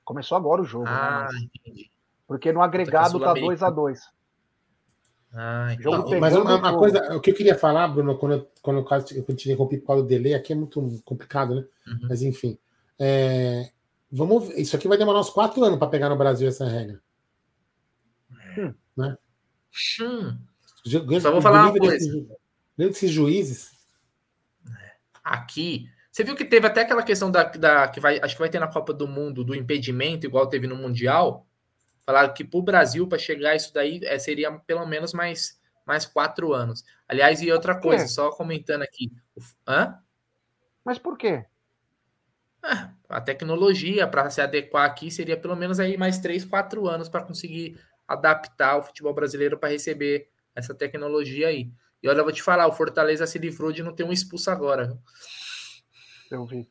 Começou agora o jogo. Né, ah, né? entendi. Porque no agregado tá 2 a 2 ah, então. Mas uma, uma coisa, o que eu queria falar, Bruno, quando eu, quando eu, quando eu te interrompi por causa do delay, aqui é muito complicado, né? Uhum. Mas enfim. É, vamos, isso aqui vai demorar uns quatro anos para pegar no Brasil essa regra. Hum. Né? Hum. Só vou falar uma coisa. Desse, desses juízes. Aqui, você viu que teve até aquela questão da, da que vai, acho que vai ter na Copa do Mundo do impedimento, igual teve no Mundial. Falaram que para o Brasil, para chegar isso daí, é, seria pelo menos mais, mais quatro anos. Aliás, e outra coisa, só comentando aqui. Hã? Mas por quê? Ah, a tecnologia para se adequar aqui seria pelo menos aí mais três, quatro anos para conseguir adaptar o futebol brasileiro para receber essa tecnologia aí. E olha, eu vou te falar, o Fortaleza se livrou de não ter um expulso agora. Eu vi.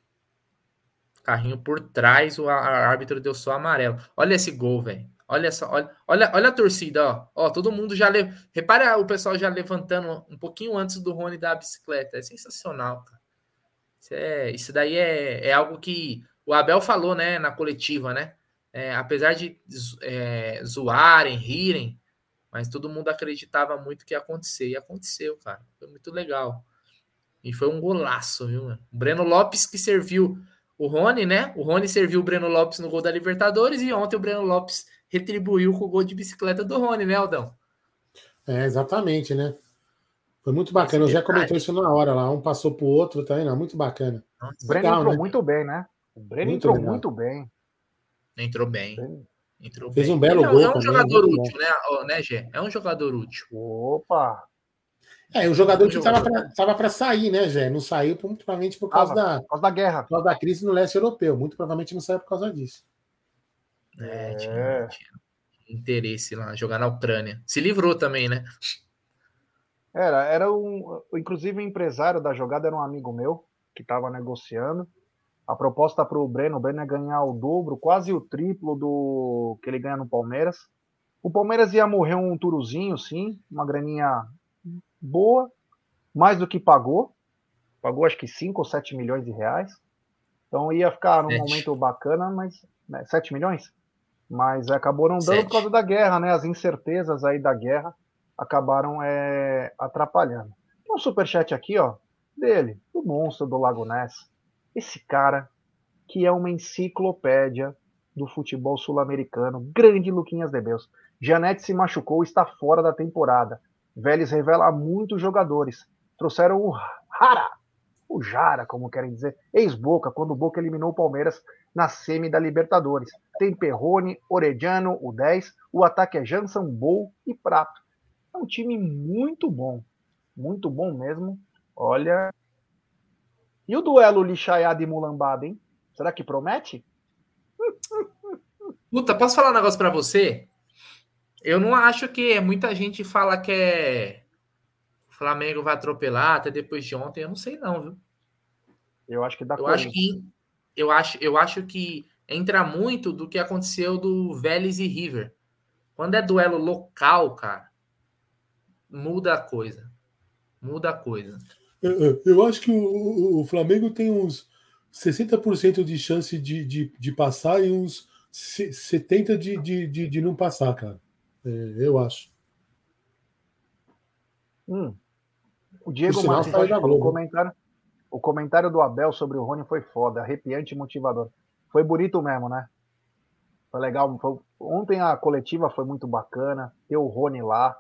Carrinho por trás, o árbitro deu só amarelo. Olha esse gol, velho. Olha só, olha, olha, olha a torcida, ó. ó. Todo mundo já. Le... Repara o pessoal já levantando um pouquinho antes do Rony da bicicleta. É sensacional, cara. Isso, é, isso daí é, é algo que o Abel falou, né, na coletiva, né? É, apesar de é, zoarem, rirem, mas todo mundo acreditava muito que ia acontecer. E aconteceu, cara. Foi muito legal. E foi um golaço, viu, mano? O Breno Lopes que serviu o Rony, né? O Rony serviu o Breno Lopes no gol da Libertadores e ontem o Breno Lopes retribuiu com o gol de bicicleta do Rony, né, Aldão? É, exatamente, né? Foi muito bacana. Eu já comentou isso na hora lá. Um passou pro outro também, não. Muito bacana. o Breno Legal, entrou né? muito bem, né? O Breno muito entrou legal. muito bem. Entrou bem. Entrou Fez bem. um belo gol. É um também, jogador útil, bom. né, né, Gê? É um jogador útil. Opa! É, o jogador que estava para sair, né, Gé? Não saiu muito provavelmente por causa, ah, da, por causa da guerra. Por causa da crise no leste europeu. Muito provavelmente não saiu por causa disso. É, tinha, é. tinha interesse lá, jogar na Ucrânia. Se livrou também, né? Era, era um. Inclusive, o empresário da jogada era um amigo meu que estava negociando. A proposta para o Breno, o Breno é ganhar o dobro, quase o triplo do que ele ganha no Palmeiras. O Palmeiras ia morrer um turuzinho, sim, uma graninha boa, mais do que pagou. Pagou acho que 5 ou 7 milhões de reais. Então ia ficar num momento bacana, mas. Né, 7 milhões? Mas acabou não dando Sete. por causa da guerra, né? As incertezas aí da guerra acabaram é, atrapalhando. Tem um superchat aqui, ó, dele, do monstro do Lago Ness. Esse cara que é uma enciclopédia do futebol sul-americano, grande Luquinhas de Deus. Janete se machucou, está fora da temporada. Vélez revela muitos jogadores. Trouxeram o Hara, o Jara, como querem dizer, ex-Boca, quando o Boca eliminou o Palmeiras na semi da Libertadores. Tem Perrone, Orediano, o 10, o ataque é Jansan, Bol e Prato. É um time muito bom, muito bom mesmo. Olha. E o duelo Lixaiada e Mulambada, hein? Será que promete? Puta, posso falar um negócio para você? Eu não acho que muita gente fala que é Flamengo vai atropelar até depois de ontem. Eu não sei não, viu? Eu acho que dá Eu acho que eu acho, eu acho que entra muito do que aconteceu do Vélez e River. Quando é duelo local, cara, muda a coisa. Muda a coisa. Eu, eu acho que o, o, Flamengo tem uns 60% de chance de, de, de passar e uns 70% de, de, de, de não passar, cara. É, eu acho. Hum. O Diego Martins falou comentário. O comentário do Abel sobre o Rony foi foda, arrepiante e motivador. Foi bonito mesmo, né? Foi legal. Foi... Ontem a coletiva foi muito bacana. Ter o Rony lá.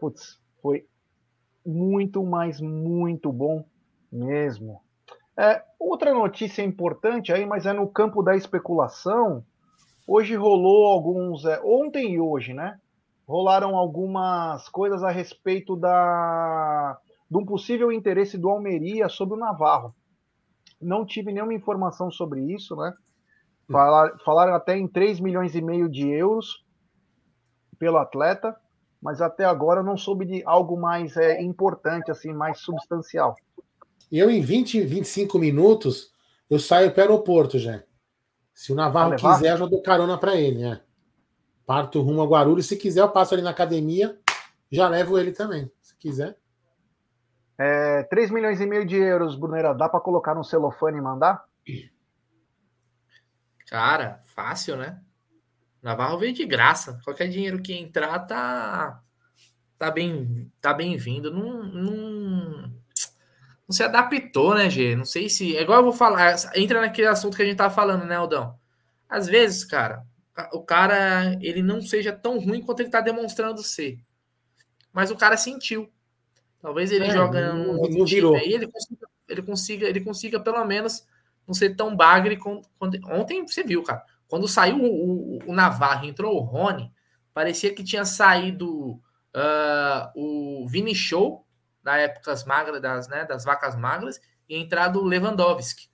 Putz, foi muito, mas muito bom mesmo. É, outra notícia importante aí, mas é no campo da especulação. Hoje rolou alguns. É, ontem e hoje, né? Rolaram algumas coisas a respeito da de um possível interesse do Almeria sobre o Navarro. Não tive nenhuma informação sobre isso, né? Falar, falaram até em 3 milhões e meio de euros pelo atleta. mas até agora eu não soube de algo mais é, importante, assim, mais substancial. Eu, em 20, 25 minutos, eu saio para o aeroporto já. Se o Navarro quiser, eu já dou carona para ele, né? Parto rumo a Guarulhos. Se quiser, eu passo ali na academia, já levo ele também, se quiser. É, 3 milhões e meio de euros, Brunera, dá para colocar no celofane e mandar? Cara, fácil, né? Navarro veio de graça. Qualquer dinheiro que entrar tá tá bem tá bem-vindo. Não, não, não se adaptou, né, G? Não sei se é igual eu vou falar. Entra naquele assunto que a gente tava falando, né, Aldão? Às vezes, cara, o cara ele não seja tão ruim quanto ele tá demonstrando ser. Mas o cara sentiu. Talvez ele é, joga no outro time aí, ele consiga, ele consiga, ele consiga pelo menos não ser tão bagre quando, quando ontem você viu, cara. Quando saiu o, o, o Navarro, entrou o Rony, parecia que tinha saído uh, o Vini Show da época magras, das, né, das vacas magras e entrado o Lewandowski.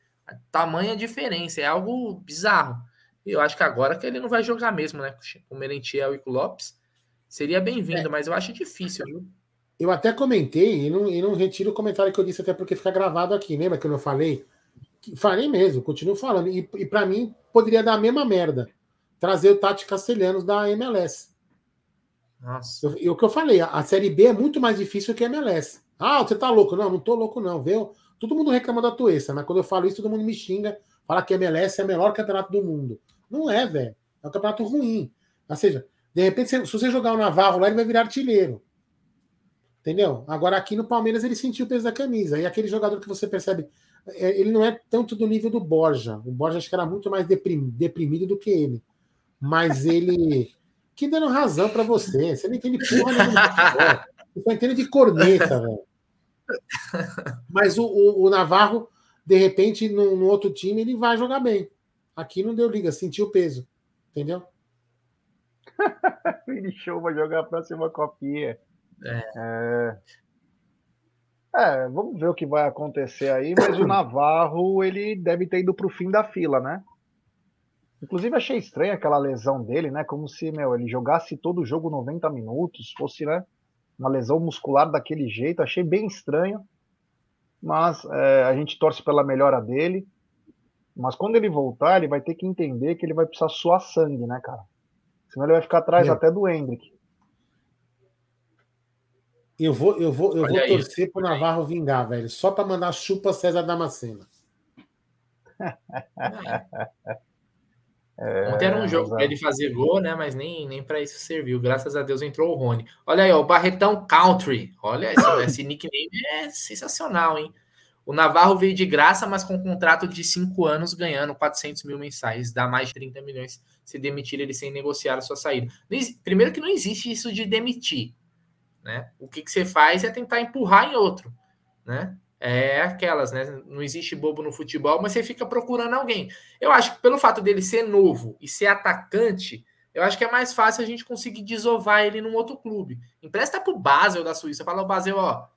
Tamanha diferença, é algo bizarro. Eu acho que agora que ele não vai jogar mesmo, né? Com o Merentiel e com o Lopes. Seria bem-vindo, é. mas eu acho difícil, viu? Eu até comentei, e não, e não retiro o comentário que eu disse, até porque fica gravado aqui. Lembra que eu não falei? Falei mesmo, continuo falando. E, e para mim, poderia dar a mesma merda. Trazer o Tati Castelhanos da MLS. Nossa. Eu, o que eu falei, a, a, Série B é muito mais difícil que a MLS. Ah, você tá louco? Não, não tô louco, não. Viu? Todo mundo reclama da Tuessa, mas quando eu falo isso, todo mundo me xinga, fala que a MLS é o melhor campeonato do mundo. Não é, velho. É um campeonato ruim. Ou seja, de repente, se você jogar o Navarro lá, ele vai virar artilheiro. Entendeu? Agora aqui no Palmeiras ele sentiu o peso da camisa. E aquele jogador que você percebe, é, ele não é tanto do nível do Borja. O Borja acho que era muito mais deprimido do que ele. Mas ele. Que dando razão para você. Você não entende porra nenhuma. Você só entende de corneta, velho. Mas o, o, o, Navarro, de repente, no, no, outro time, ele vai jogar bem. Aqui não deu liga, sentiu o peso. Entendeu? ele show vai jogar a próxima copinha. É. é. É, vamos ver o que vai acontecer aí, mas o Navarro, ele deve ter ido para o fim da fila, né? Inclusive, achei estranho aquela lesão dele, né? Como se, meu, ele jogasse todo o jogo 90 minutos, fosse, né? Uma lesão muscular daquele jeito, achei bem estranho. Mas é, a gente torce pela melhora dele. Mas quando ele voltar, ele vai ter que entender que ele vai precisar suar sangue, né, cara? Senão ele vai ficar atrás Meu. até do Hendrick. Eu vou, eu vou, eu vou torcer pro Navarro vingar, velho. Só para mandar chupa César Damasceno. É, Ontem era um jogo para ele fazer gol, né? Mas nem, nem para isso serviu. Graças a Deus entrou o Rony. Olha aí, ó, o Barretão Country. Olha esse, esse nickname é sensacional, hein? O Navarro veio de graça, mas com um contrato de cinco anos, ganhando 400 mil mensais, dá mais de 30 milhões se demitir ele sem negociar a sua saída. Primeiro que não existe isso de demitir. Né? O que, que você faz é tentar empurrar em outro. Né? É aquelas, né? Não existe bobo no futebol, mas você fica procurando alguém. Eu acho que pelo fato dele ser novo e ser atacante, eu acho que é mais fácil a gente conseguir desovar ele num outro clube. Empresta pro Basel da Suíça. Fala o Basel, ó,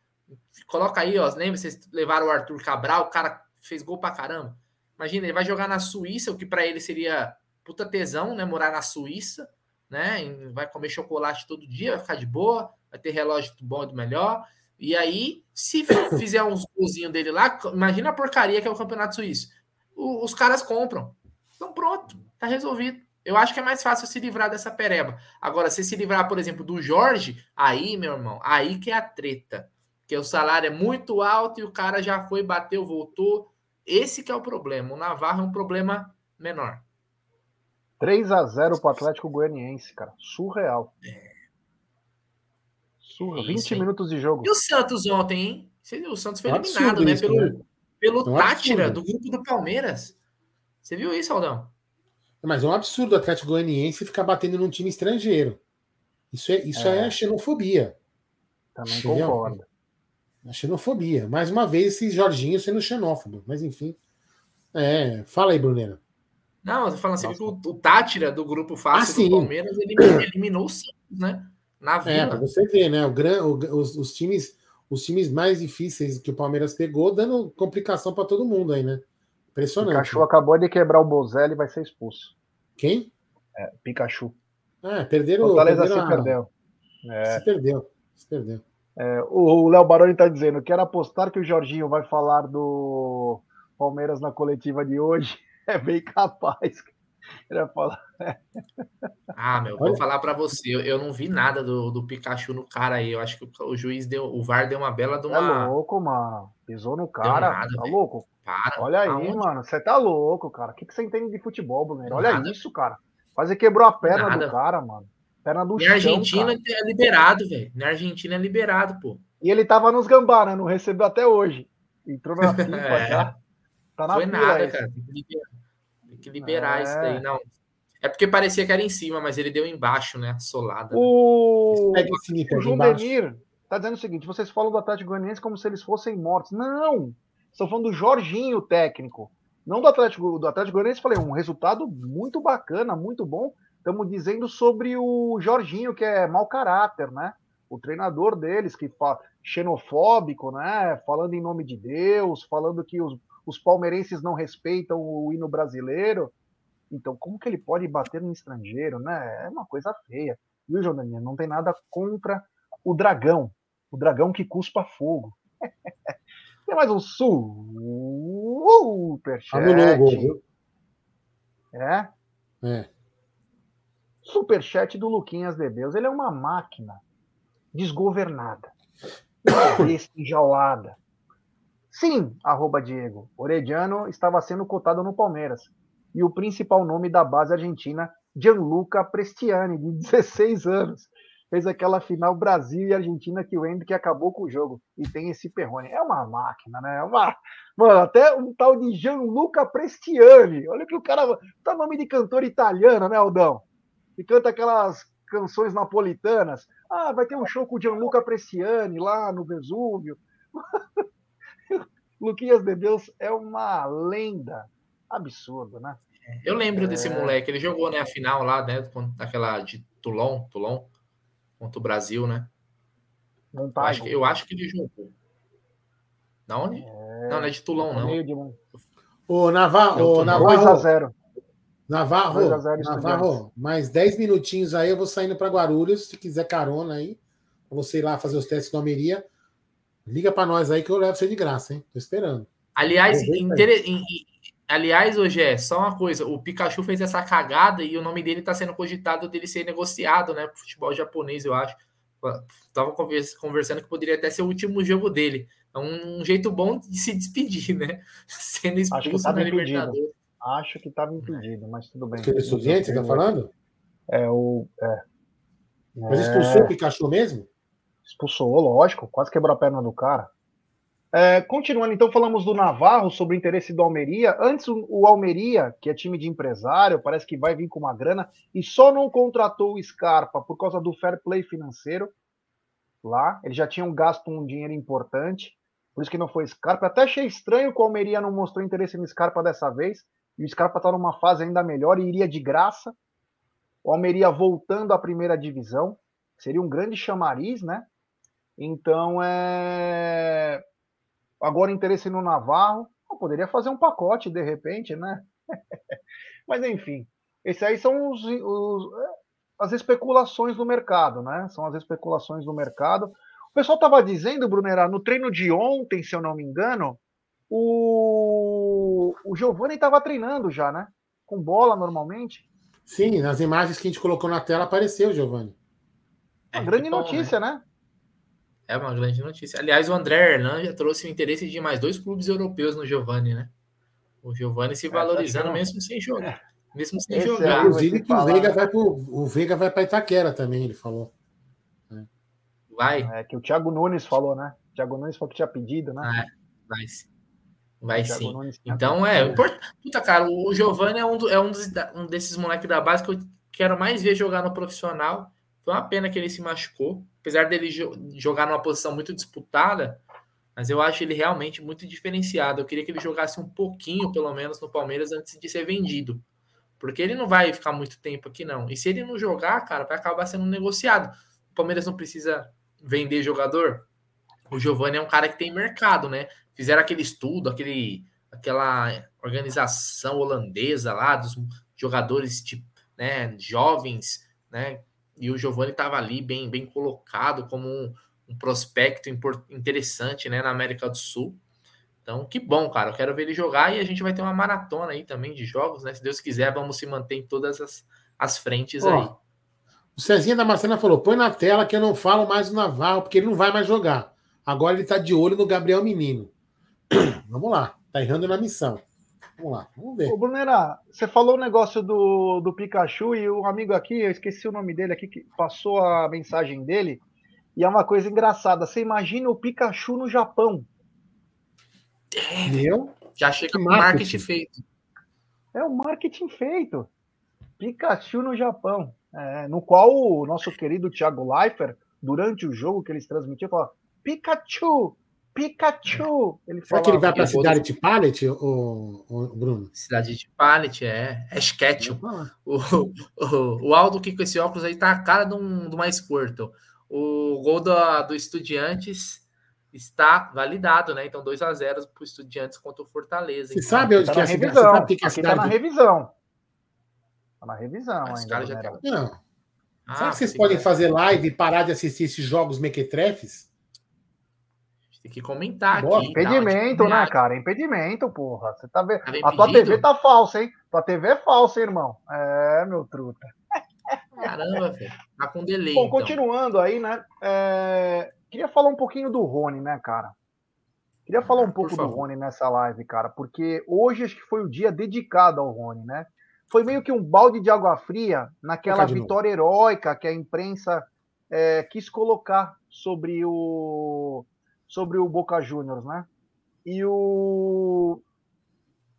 coloca aí, ó. Lembra vocês levaram o Arthur Cabral, o cara fez gol pra caramba. Imagina, ele vai jogar na Suíça, o que para ele seria puta tesão, né? Morar na Suíça, né? Vai comer chocolate todo dia, vai ficar de boa vai ter relógio bom e do melhor. E aí, se fizer uns golzinhos dele lá, imagina a porcaria que é o Campeonato Suíço. O, os caras compram. Então pronto, tá resolvido. Eu acho que é mais fácil se livrar dessa pereba. Agora, se se livrar, por exemplo, do Jorge, aí, meu irmão, aí que é a treta. Porque o salário é muito alto e o cara já foi, bateu, voltou. Esse que é o problema. O Navarro é um problema menor. 3 a 0 pro Atlético Goianiense, cara. Surreal. É. Surra, 20 hein? minutos de jogo. E o Santos ontem, hein? O Santos foi é eliminado, né? Isso, pelo, né? pelo é um Tátira, do grupo do Palmeiras. Você viu isso, Aldão? Mas é um absurdo o Atlético Goianiense ficar batendo num time estrangeiro. Isso é, isso é. é xenofobia. Também Entendeu? concordo. A xenofobia. Mais uma vez, esse Jorginho sendo xenófobo. Mas enfim. É, fala aí, Brunera. Não, eu tô falando assim, o, o Tátira do grupo fácil ah, do Palmeiras ele eliminou o Santos, né? Na é, Vila. É, para você ver, né? O, gran, o, os, os, times, os times mais difíceis que o Palmeiras pegou, dando complicação para todo mundo aí, né? Impressionante. Pikachu acabou de quebrar o Bozelli e vai ser expulso. Quem? É, Pikachu. É, perderam. Fortaleza perderam se a... perdeu. É. Se perdeu. Se perdeu. É, o Léo Baroni está dizendo: quero apostar que o Jorginho vai falar do Palmeiras na coletiva de hoje. É bem capaz. Ele vai falar. Ah, meu, vou falar para você. Eu, eu, não vi nada do, do Pikachu no cara aí. Eu acho que o, o juiz deu, o VAR deu uma bela de uma. É louco, mano. Pisou no cara. Nada, tá véio. louco? Para. Olha aí, aonde? mano. Você tá louco, cara. O que, que você entende de futebol, Bruno? Olha nada. isso, cara. Quase quebrou a perna nada. do cara, mano. Perna do Na chão, Argentina cara. é liberado, velho. Na Argentina é liberado, pô. E ele tava nos gambá, né? Não recebeu até hoje. Entrou na FIFA é. já. Tá na Foi nada, aí. cara. Tem que liberar, Tem que liberar é. isso daí. Não. É porque parecia que era em cima, mas ele deu embaixo, né? Solada. O, né? o João Denir tá dizendo o seguinte: vocês falam do Atlético Goianiense como se eles fossem mortos. Não! Estou falando do Jorginho, técnico. Não do Atlético, do Atlético Goianiense, falei, um resultado muito bacana, muito bom. Estamos dizendo sobre o Jorginho, que é mau caráter, né? O treinador deles, que fala xenofóbico, né? Falando em nome de Deus, falando que os, os palmeirenses não respeitam o hino brasileiro. Então, como que ele pode bater no estrangeiro, né? É uma coisa feia. Viu, Jordaninha? Não tem nada contra o dragão. O dragão que cuspa fogo. tem mais um superchat. Tá É? É. Superchat do Luquinhas de Deus. Ele é uma máquina desgovernada. enjaulada. Sim, arroba Diego. Orediano estava sendo cotado no Palmeiras e o principal nome da base argentina, Gianluca Prestiani, de 16 anos. Fez aquela final Brasil e Argentina que o Hendrick acabou com o jogo. E tem esse Perrone. É uma máquina, né? É uma... Mano, até um tal de Gianluca Prestiani. Olha que o cara. Tá nome de cantor italiano, né, Aldão? Que canta aquelas canções napolitanas. Ah, vai ter um show com o Gianluca Prestiani lá no Vesúvio. Luquinhas de Deus é uma lenda absurdo, né? Eu lembro é... desse moleque, ele jogou né, a final lá, né? Naquela de Toulon, Toulon, contra o Brasil, né? Não tá, eu, acho que, eu acho que ele jogou. Na onde? É... Não, não é de Toulon, não. De... Ô, Navarro, ô, Navarro. 2x0. Navarro, Navarro, mais 10 minutinhos aí, eu vou saindo para Guarulhos. Se quiser carona aí, você ir lá fazer os testes do Almeria, liga para nós aí que eu levo você de graça, hein? Tô esperando. Aliás, inter... Aliás, hoje é só uma coisa: o Pikachu fez essa cagada e o nome dele está sendo cogitado dele ser negociado, né? Pro futebol japonês, eu acho. Tava conversando que poderia até ser o último jogo dele. É um jeito bom de se despedir, né? Sendo expulso na Libertadores. Acho que estava impedido, mas tudo bem. Aquele você tá falando? É o. É. Mas expulsou é... o Pikachu mesmo? Expulsou, lógico. Quase quebrou a perna do cara. É, continuando, então, falamos do Navarro sobre o interesse do Almeria. Antes, o Almeria, que é time de empresário, parece que vai vir com uma grana e só não contratou o Scarpa por causa do fair play financeiro lá. Eles já tinham gasto um dinheiro importante, por isso que não foi Scarpa. Até achei estranho que o Almeria não mostrou interesse no Scarpa dessa vez. E o Scarpa está numa fase ainda melhor e iria de graça. O Almeria voltando à primeira divisão. Seria um grande chamariz, né? Então, é Agora, interesse no Navarro, eu poderia fazer um pacote de repente, né? Mas enfim, esses aí são os, os, as especulações do mercado, né? São as especulações do mercado. O pessoal estava dizendo, Brunera, no treino de ontem, se eu não me engano, o, o Giovanni estava treinando já, né? Com bola normalmente. Sim, nas imagens que a gente colocou na tela apareceu, Giovanni. Uma é, grande bom, notícia, né? né? É uma grande notícia. Aliás, o André Hernan já trouxe o interesse de mais dois clubes europeus no Giovanni, né? O Giovanni se é, valorizando é, mesmo sem jogar. É. Mesmo sem Esse jogar. Inclusive que o Veiga vai pro, o Veiga vai para Itaquera também, ele falou. Vai. É que o Thiago Nunes falou, né? O Thiago Nunes falou que tinha pedido, né? Ah, vai sim. Vai sim. Então é importante. Puta, cara, o Giovanni é um, do, é um, dos, um desses moleques da base que eu quero mais ver jogar no profissional. Foi uma pena que ele se machucou apesar dele jogar numa posição muito disputada, mas eu acho ele realmente muito diferenciado. Eu queria que ele jogasse um pouquinho, pelo menos, no Palmeiras antes de ser vendido. Porque ele não vai ficar muito tempo aqui, não. E se ele não jogar, cara, vai acabar sendo negociado. O Palmeiras não precisa vender jogador. O Giovanni é um cara que tem mercado, né? Fizeram aquele estudo, aquele, aquela organização holandesa lá dos jogadores tipo, né, jovens, né, E o Giovani estava ali bem, bem colocado como um, um prospecto interessante né, na América do Sul. Então, que bom, cara. Eu quero ver ele jogar e a gente vai ter uma maratona aí também de jogos, né? Se Deus quiser, vamos se manter em todas as, as frentes aí. O Cezinha da Macena falou: põe na tela que eu não falo mais do Naval, porque ele não vai mais jogar. Agora ele tá de olho no Gabriel Menino. vamos lá, tá errando na missão. Vamos lá, vamos ver. Ô, Brunera, você falou o negócio do, do Pikachu e o amigo aqui, eu esqueci o nome dele aqui, que passou a mensagem dele. E é uma coisa engraçada. Você imagina o Pikachu no Japão. Meu? Já chega com marketing. marketing feito. É o marketing feito. Pikachu no Japão. É, no qual o nosso querido Thiago Leifert, durante o jogo que eles transmitiam, falava Pikachu, Pikachu. Ele Será que ele vai para a cidade de Pallet, o, o, Bruno? Cidade de Pallet, é. É Sketch. O, o, o Aldo que com esse óculos aí tá a cara de, um, de uma Squirtle. O gol do, do Estudiantes está validado, né? Então 2 a 0 para o Estudiantes contra o Fortaleza. Você então, sabe onde tá que é a revisão? Você sabe que é a cidade? Tá na revisão. Tá na revisão Mas ainda. Já tá... Não. Ah, Será que vocês podem fazer live e parar de assistir esses jogos mequetrefes? Tem que comentar Boa, aqui. Impedimento, tá, né, cara? Impedimento, porra. Você tá vendo? A tua TV tá falsa, hein? Tua TV é falsa, hein, irmão. É, meu truta. Caramba, velho. Tá com delay. Bom, então. continuando aí, né? É... Queria falar um pouquinho do Rony, né, cara? Queria falar um pouco do Rony nessa live, cara, porque hoje acho que foi o dia dedicado ao Rony, né? Foi meio que um balde de água fria naquela vitória heróica que a imprensa é, quis colocar sobre o sobre o Boca Juniors, né? E o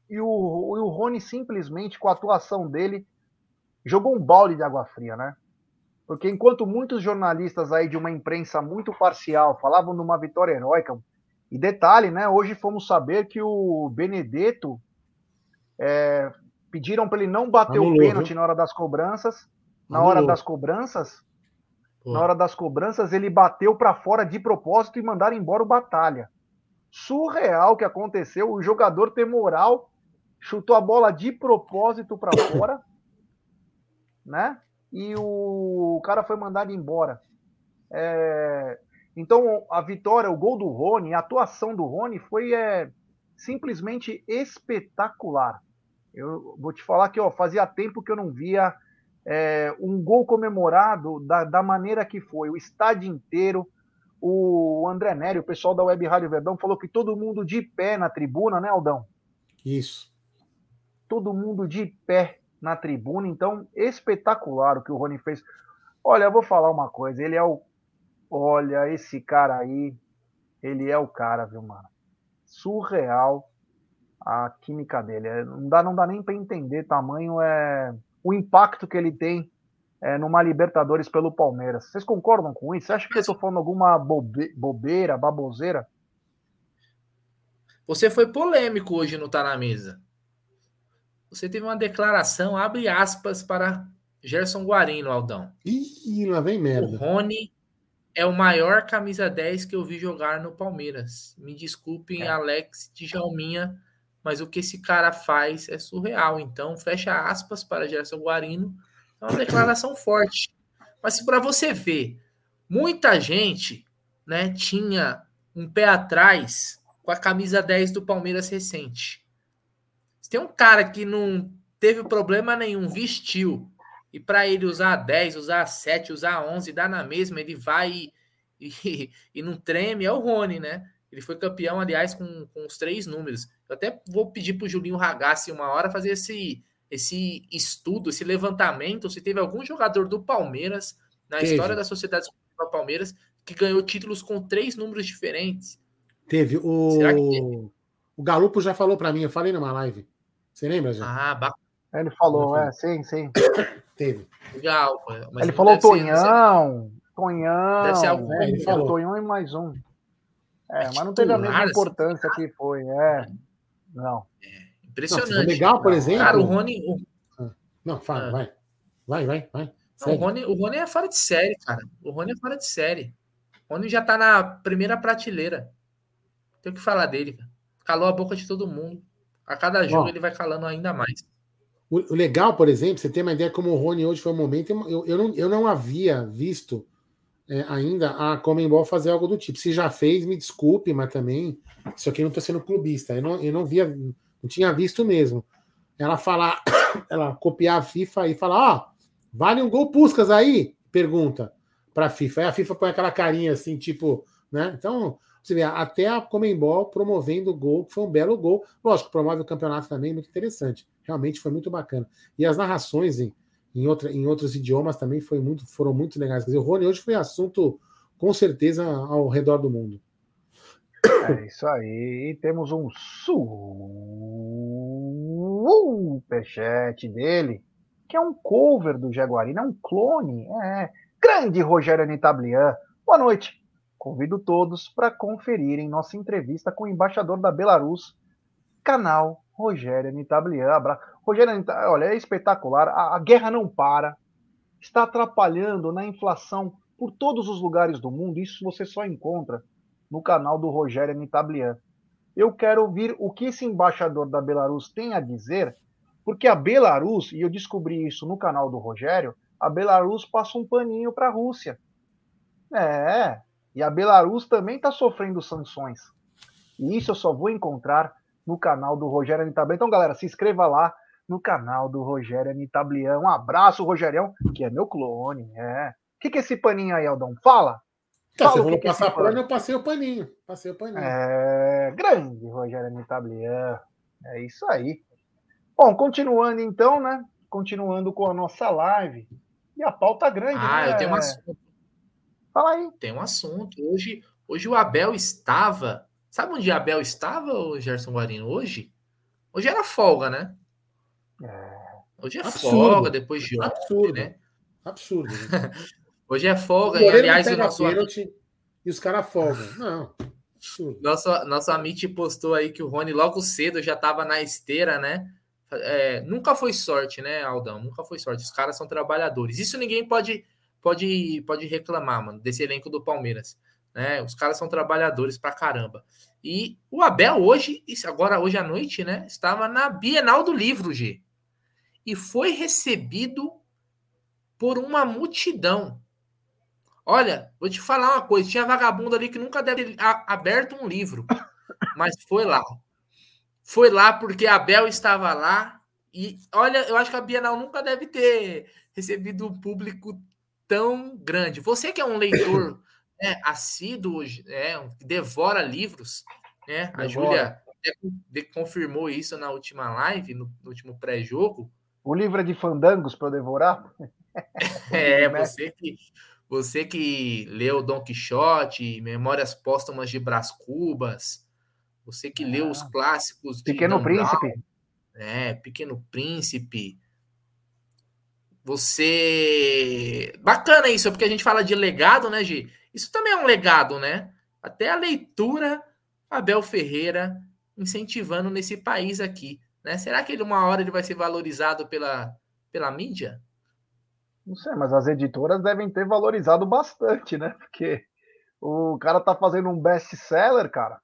e o, e o Rony simplesmente com a atuação dele jogou um balde de água fria, né? Porque enquanto muitos jornalistas aí de uma imprensa muito parcial falavam numa vitória heróica, e detalhe, né? Hoje fomos saber que o Benedetto é, pediram para ele não bater Anulou, o pênalti viu? na hora das cobranças. Na Anulou. hora das cobranças, Pô. na hora das cobranças, ele bateu para fora de propósito e mandaram embora o Batalha. Surreal que aconteceu. O jogador tem moral, chutou a bola de propósito para fora, né? e o cara foi mandado embora. É... Então, a vitória, o gol do Rony, a atuação do Rony foi é, simplesmente espetacular. Eu vou te falar que ó, fazia tempo que eu não via é, um gol comemorado da, da, maneira que foi. O estádio inteiro, o André Nery, o pessoal da Web Rádio Verdão, falou que todo mundo de pé na tribuna, né, Aldão? Isso. Todo mundo de pé na tribuna. Então, espetacular o que o Rony fez. Olha, eu vou falar uma coisa. Ele é o. Olha, esse cara aí. Ele é o cara, viu, mano? Surreal a química dele. É, não dá, não dá nem para entender tamanho é o impacto que ele tem é, numa Libertadores pelo Palmeiras. Vocês concordam com isso? Você acha que eu estou falando alguma bobe, bobeira, baboseira? Você foi polêmico hoje no Tá na Mesa você teve uma declaração, abre aspas, para Gerson Guarino, Aldão. Ih, lá vem merda. O Rony é o maior camisa 10 que eu vi jogar no Palmeiras. Me desculpem, é. Alex Djalminha, mas o que esse cara faz é surreal. Então, fecha aspas para Gerson Guarino. É uma declaração forte. Mas se para você ver, muita gente né, tinha um pé atrás com a camisa 10 do Palmeiras recente. Se tem um cara que não teve problema nenhum, vestiu, e para ele usar 10, usar 7, usar 11, dá na mesma, ele vai e, e, e, não treme, é o Rony, né? Ele foi campeão, aliás, com, com os três números. Eu até vou pedir para o Julinho Ragazzi uma hora fazer esse, esse estudo, esse levantamento, se teve algum jogador do Palmeiras, na teve. história da Sociedade Esportiva Palmeiras, que ganhou títulos com três números diferentes. Teve. O, Será que teve? o Galupo já falou para mim, eu falei numa live. Você lembra, já? Ah, bacana. Ele falou, é, sim, sim. Teve. Legal. ele falou Tonhão, ser, Tonhão. Deve ser algum. É, ele falou Tonhão e mais um. É, mas não teve a mesma importância que foi, é. Não. É, impressionante. Não, legal, por exemplo. Cara, o Rony. O... Ah, não, fala, ah. vai. Vai, vai, vai. Não, o, Rony, o Rony é fora de série, cara. O Rony é fora de série. O Rony já tá na primeira prateleira. Tem o que falar dele, cara. Calou a boca de todo mundo. A cada jogo Bom, ele vai calando ainda mais. O, o legal, por exemplo, você tem uma ideia como o Rony hoje foi um momento, eu, eu, não, eu não havia visto é, ainda a Comembol fazer algo do tipo. Se já fez, me desculpe, mas também isso aqui não estou sendo clubista. Eu não, eu não via, não tinha visto mesmo. Ela falar, ela copiar a FIFA e falar, ó, vale um gol Puscas aí? Pergunta para a FIFA. Aí a FIFA põe aquela carinha assim, tipo, né? Então, você vê, até a Comembol promovendo o gol, que foi um belo gol. Lógico, promove o campeonato também, muito interessante. Realmente foi muito bacana. E as narrações em, em, outra, em outros idiomas também foi muito, foram muito legais. Quer dizer, o Rony hoje foi assunto, com certeza, ao redor do mundo. É isso aí. E temos um superchat dele, que é um cover do Jaguarina, é um clone. É. Grande Rogério Anitablian. Boa noite. Convido todos para conferirem nossa entrevista com o embaixador da Belarus, canal Rogério Nitablian. Rogério, olha, é espetacular. A, a guerra não para, está atrapalhando na inflação por todos os lugares do mundo. Isso você só encontra no canal do Rogério Nitablian. Eu quero ouvir o que esse embaixador da Belarus tem a dizer, porque a Belarus, e eu descobri isso no canal do Rogério, a Belarus passa um paninho para a Rússia. É, e a Belarus também está sofrendo sanções. E isso eu só vou encontrar no canal do Rogério Anitablian. Então, galera, se inscreva lá no canal do Rogério Anitablian. Um abraço, Rogerião, que é meu clone. É. O que, que é esse paninho aí, Aldão? Fala! Tá, Fala você que passar pano, eu passei o paninho. Passei o paninho. É, grande Rogério Anitablian. É isso aí. Bom, continuando então, né? Continuando com a nossa live. E a pauta grande, ah, né? eu tenho um assunto Fala aí. Tem um assunto. Hoje, hoje o Abel estava. Sabe onde Abel estava, o Gerson Guarino? Hoje? Hoje era folga, né? É. Hoje é Absurdo. folga, depois de ontem, Absurdo. né? Absurdo. Né? hoje é folga, e aliás, o nosso. Pênalti, e os caras folgam. Não. Absurdo. Nosso, nosso Amit postou aí que o Rony logo cedo já estava na esteira, né? É, nunca foi sorte, né, Aldão? Nunca foi sorte. Os caras são trabalhadores. Isso ninguém pode pode, pode reclamar, mano, desse elenco do Palmeiras. Né? Os caras são trabalhadores pra caramba. E o Abel hoje, agora hoje à noite, né, estava na Bienal do Livro, G. E foi recebido por uma multidão. Olha, vou te falar uma coisa, tinha vagabundo ali que nunca deve ter aberto um livro, mas foi lá. Foi lá porque Abel estava lá e olha, eu acho que a Bienal nunca deve ter recebido um público tão grande. Você que é um leitor né, assíduo, é, devora livros, né? A Júlia confirmou isso na última live, no, no último pré-jogo. O livro é de fandangos para devorar? é, você que você que leu Dom Quixote, Memórias Póstumas de Brás Cubas, você que ah, leu os ah. clássicos Pequeno Príncipe. É, Pequeno Príncipe, você. Bacana isso, porque a gente fala de legado, né, Gi? Isso também é um legado, né? Até a leitura, Abel Ferreira incentivando nesse país aqui. Né? Será que ele uma hora ele vai ser valorizado pela, pela mídia? Não sei, mas as editoras devem ter valorizado bastante, né? Porque o cara tá fazendo um best-seller, cara.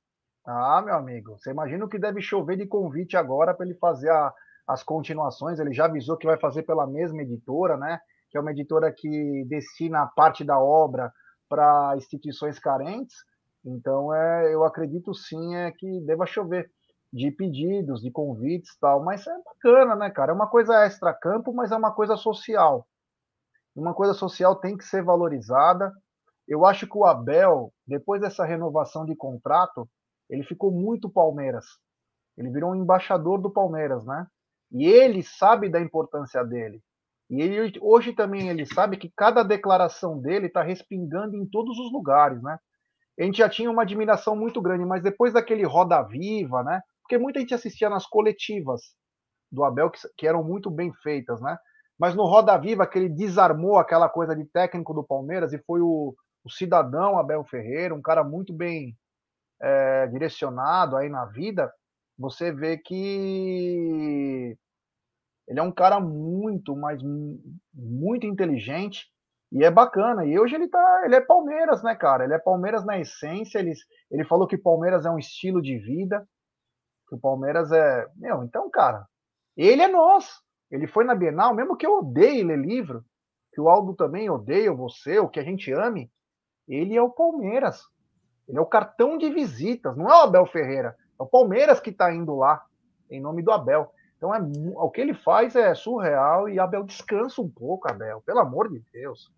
Ah, meu amigo, você imagina o que deve chover de convite agora para ele fazer a, as continuações. Ele já avisou que vai fazer pela mesma editora, né? Que é uma editora que destina parte da obra para instituições carentes. Então, é, eu acredito sim é que deva chover de pedidos, de convites tal, mas é bacana, né, cara? É uma coisa extra-campo, mas é uma coisa social. Uma coisa social tem que ser valorizada. Eu acho que o Abel, depois dessa renovação de contrato, ele ficou muito Palmeiras. Ele virou um embaixador do Palmeiras, né? E ele sabe da importância dele. E ele, hoje também ele sabe que cada declaração dele está respingando em todos os lugares, né? A gente já tinha uma admiração muito grande, mas depois daquele Roda Viva, né? Porque muita gente assistia nas coletivas do Abel, que, que eram muito bem feitas, né? Mas no Roda Viva, que ele desarmou aquela coisa de técnico do Palmeiras e foi o, o cidadão Abel Ferreira, um cara muito bem é, direcionado aí na vida, você vê que ele é um cara muito, mas muito inteligente e é bacana. E hoje ele tá, ele é Palmeiras, né, cara? Ele é Palmeiras na essência. Ele, ele falou que Palmeiras é um estilo de vida, que o Palmeiras é, meu, então, cara, ele é nós. Ele foi na Bienal, mesmo que eu odeie ler livro, que o Aldo também odeia, você, o que a gente ame, ele é o Palmeiras. Ele é o cartão de visitas, não é o Abel Ferreira. É o Palmeiras que está indo lá, em nome do Abel. Então, é, o que ele faz é surreal e Abel descansa um pouco, Abel, pelo amor de Deus.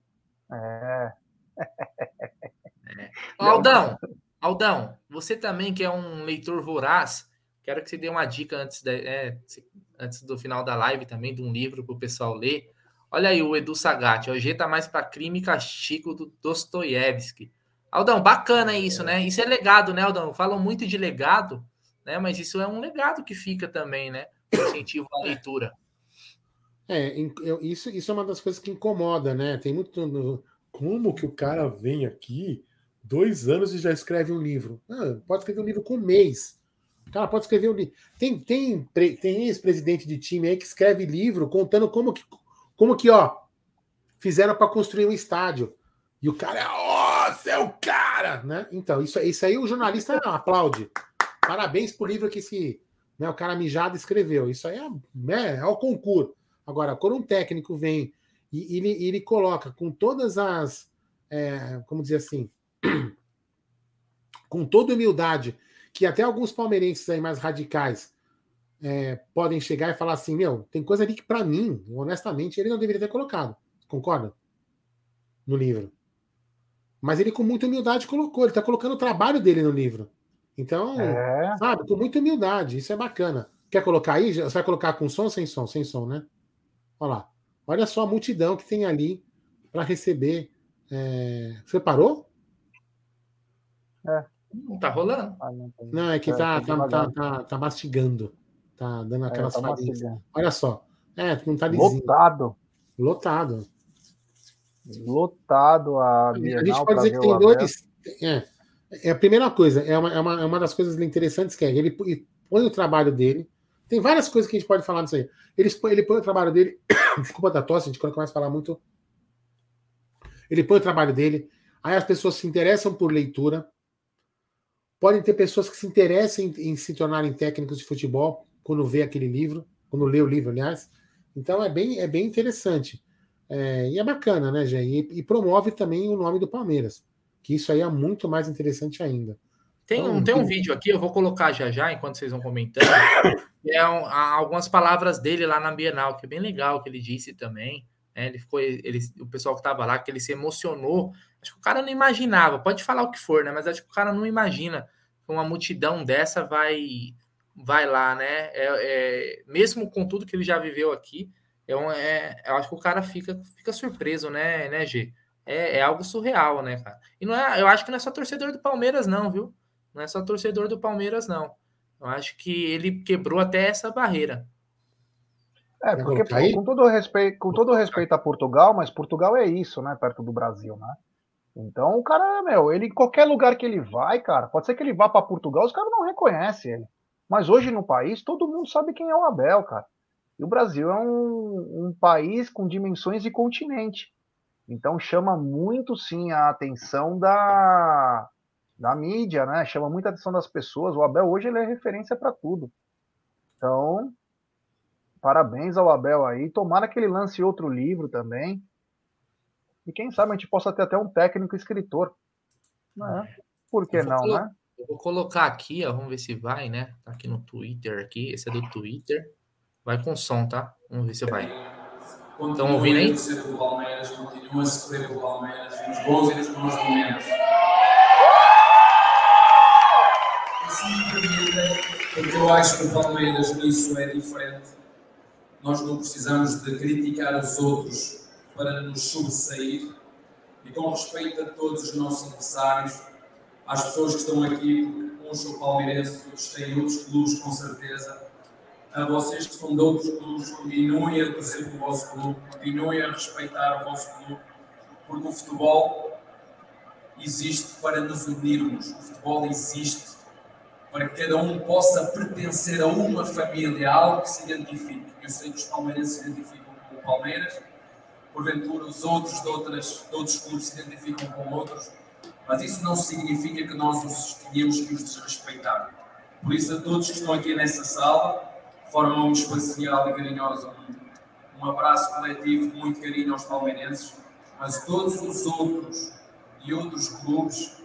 É. é. Aldão, Aldão, você também que é um leitor voraz, quero que você dê uma dica antes, de, é, antes do final da live também, de um livro para o pessoal ler. Olha aí o Edu Sagat, o G tá mais para crime e castigo do Dostoiévski. Aldão, bacana isso, né? Isso é legado, né, Aldão? Falam muito de legado, né? Mas isso é um legado que fica também, né? Incentivo à leitura. É, isso, isso é uma das coisas que incomoda, né? Tem muito. Como que o cara vem aqui dois anos e já escreve um livro? Ah, pode escrever um livro com um mês. O cara pode escrever um livro. Tem, tem, tem ex-presidente de time aí que escreve livro contando como que, como que ó, fizeram para construir um estádio. E o cara é, ó, você é o cara, né? Então, isso, isso aí o jornalista aplaude. Parabéns pro livro que esse né, o cara mijado escreveu. Isso aí é, né, é o concurso. Agora, quando um técnico vem e ele, ele coloca com todas as. É, como dizer assim? com toda humildade, que até alguns palmeirenses aí mais radicais é, podem chegar e falar assim: meu, tem coisa ali que, para mim, honestamente, ele não deveria ter colocado. Concorda? No livro. Mas ele, com muita humildade, colocou. Ele está colocando o trabalho dele no livro. Então, é. sabe, com muita humildade, isso é bacana. Quer colocar aí? Você vai colocar com som ou sem som? Sem som, né? Olha lá. Olha só a multidão que tem ali para receber. É... Você parou? É. Não tá rolando. Ah, não, é que é, tá, tá, tá, tá, tá, mastigando. Tá dando é, aquelas é, tá Olha só. É, não tá lisinho. Lotado. Lotado. Lotado a Bienal A gente pode dizer que tem dois. É, é a primeira coisa, é uma, é uma, é uma das coisas interessantes que é ele põe o trabalho dele. Tem várias coisas que a gente pode falar disso aí. Ele, ele põe o trabalho dele. Desculpa da tosse, a gente quando começa a falar muito. Ele põe o trabalho dele. Aí as pessoas se interessam por leitura. Podem ter pessoas que se interessem em, em se tornarem técnicos de futebol quando vê aquele livro, quando lê o livro, aliás. Então é bem, é bem interessante. É, e é bacana, né, Jé? E, e promove também o nome do Palmeiras que isso aí é muito mais interessante ainda. Tem, então, um, tem um vídeo aqui, eu vou colocar já já, enquanto vocês vão comentando. é um, algumas palavras dele lá na Bienal, que é bem legal que ele disse também. Né? Ele ficou, ele, o pessoal que estava lá, que ele se emocionou. Acho que o cara não imaginava, pode falar o que for, né? Mas acho que o cara não imagina que uma multidão dessa vai vai lá, né? É, é, mesmo com tudo que ele já viveu aqui, é, um, é, eu acho que o cara fica, fica surpreso, né, né, G? É, é, algo surreal, né, cara? E não é, eu acho que não é só torcedor do Palmeiras, não, viu? Não é só torcedor do Palmeiras, não. Eu acho que ele quebrou até essa barreira. É, porque com todo respeito, com todo respeito a Portugal, mas Portugal é isso, né, perto do Brasil, né? Então o cara, meu, ele em qualquer lugar que ele vai, cara, pode ser que ele vá para Portugal, os caras não reconhecem ele. Mas hoje no país todo mundo sabe quem é o Abel, cara. E o Brasil é um, um país com dimensões de continente. Então chama muito sim a atenção da, da mídia, né? Chama muita atenção das pessoas. O Abel hoje ele é referência para tudo. Então, parabéns ao Abel aí. Tomara que ele lance outro livro também. E quem sabe a gente possa ter até um técnico escritor. Né? Por que não, né? Eu vou colocar aqui, ó, vamos ver se vai, né? Tá aqui no Twitter aqui, esse é do Twitter. Vai com som, tá? Vamos ver se vai. Estão ouvindo aí? do Palmeiras, continua a sofrer pelo Palmeiras, nos bons e nos maus momentos. Porque eu acho que o Palmeiras nisso é diferente. Nós não precisamos de criticar os outros para nos sobressair. E com respeito a todos os nossos adversários, às pessoas que estão aqui, porque uns são palmeirenses, outros têm outros clubes com certeza a vocês que são de outros clubes, continuem a torcer pelo vosso clube, continuem a respeitar o vosso clube, porque o futebol existe para nos unirmos, o futebol existe para que cada um possa pertencer a uma família, a algo que se identifique. Eu sei que os palmeirenses se identificam com o Palmeiras, porventura os outros de, outras, de outros clubes se identificam com outros, mas isso não significa que nós os tenhamos que os desrespeitar. Por isso, a todos que estão aqui nessa sala, forma muito especial e carinhosa, Um abraço coletivo, muito carinho aos palmeirenses, mas todos os outros e outros clubes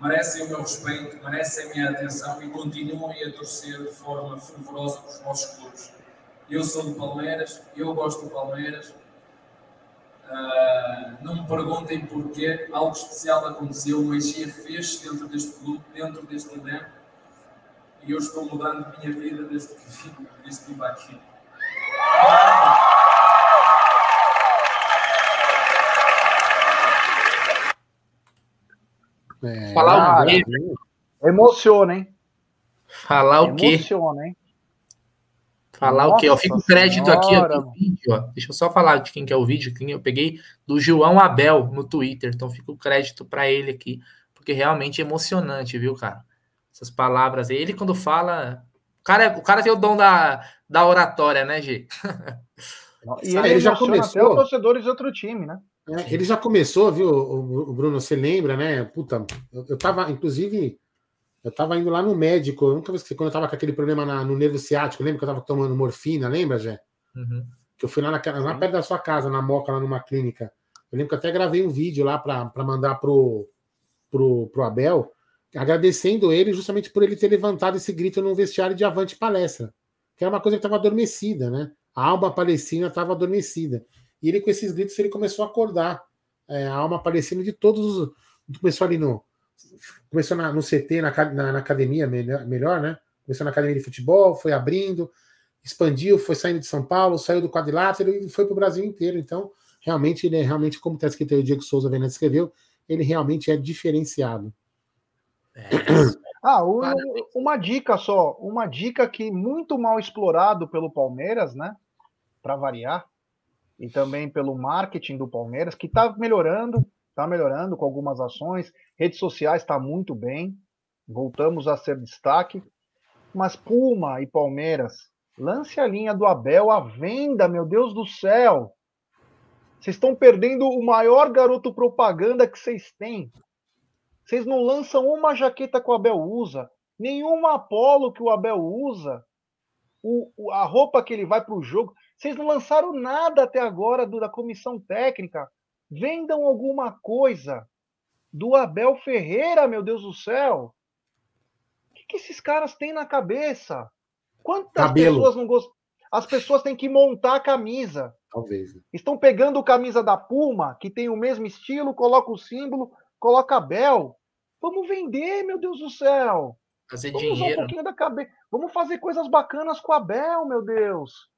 merecem o meu respeito, merecem a minha atenção e continuam a torcer de forma fervorosa para os nossos clubes. Eu sou do Palmeiras, eu gosto do Palmeiras. Uh, não me perguntem porquê, algo especial aconteceu, magia fez dentro deste clube, dentro deste evento, e eu estou mudando a minha vida desde que vim, desde que vim aqui. É, Falar o quê? Emociona, hein? Falar o quê? Emociona, hein? Falar Nossa o quê? Ó, fica o crédito senhora. aqui no vídeo, ó. Deixa eu só falar de quem que é o vídeo. Quem eu peguei do João Abel no Twitter. Então fica o crédito para ele aqui, porque realmente é emocionante, viu, cara? Essas palavras. Ele quando fala, o cara, o cara tem o dom da, da oratória, né, G? E ele, ele já começou. Até os torcedores de outro time, né? É, ele já começou, viu, o, Bruno? Você lembra, né? Puta, eu, eu tava, inclusive, eu tava indo lá no médico, eu nunca esqueci, quando eu tava com aquele problema na, no nervo ciático, lembra que eu tava tomando morfina, lembra, Jé? Uhum. Que eu fui lá, na, lá perto da sua casa, na Moca, lá numa clínica. Eu lembro que eu até gravei um vídeo lá para mandar pro, pro, pro Abel, agradecendo ele justamente por ele ter levantado esse grito no vestiário de Avante Palestra, que era uma coisa que estava adormecida, né? A alma palestina estava adormecida. E ele, com esses gritos, ele começou a acordar é, a alma palestina de todos os. Começou ali no. Começou na, no CT, na, na, na, academia, melhor, melhor, né? Começou na academia de futebol, foi abrindo, expandiu, foi saindo de São Paulo, saiu do quadrilátero e foi para o Brasil inteiro. Então, realmente, ele é realmente, como está escrito aí, o Diego Souza Venâncio escreveu, ele realmente é diferenciado. É. Ah, o, uma dica só, uma dica que muito mal explorado pelo Palmeiras, né? Para variar, e também pelo marketing do Palmeiras, que está melhorando, está melhorando com algumas ações, redes sociais está muito bem, voltamos a ser destaque, mas Puma e Palmeiras, lance a linha do Abel à venda, meu Deus do céu! Vocês estão perdendo o maior garoto propaganda que vocês têm. Vocês não lançam uma jaqueta que o Abel usa, nenhuma Apollo que o Abel usa, o, a roupa que ele vai para o jogo. Vocês não lançaram nada até agora do, da comissão técnica. Vendam alguma coisa do Abel Ferreira, meu Deus do céu. O que, que esses caras têm na cabeça? Quantas Cabelo. pessoas não gostam? As pessoas têm que montar a camisa. Talvez. Estão pegando a camisa da Puma, que tem o mesmo estilo, coloca o símbolo, coloca Abel. Vamos vender, meu Deus do céu. Fazer Vamos dinheiro. Um pouquinho da cabeça. Vamos fazer coisas bacanas com a Abel, meu Deus.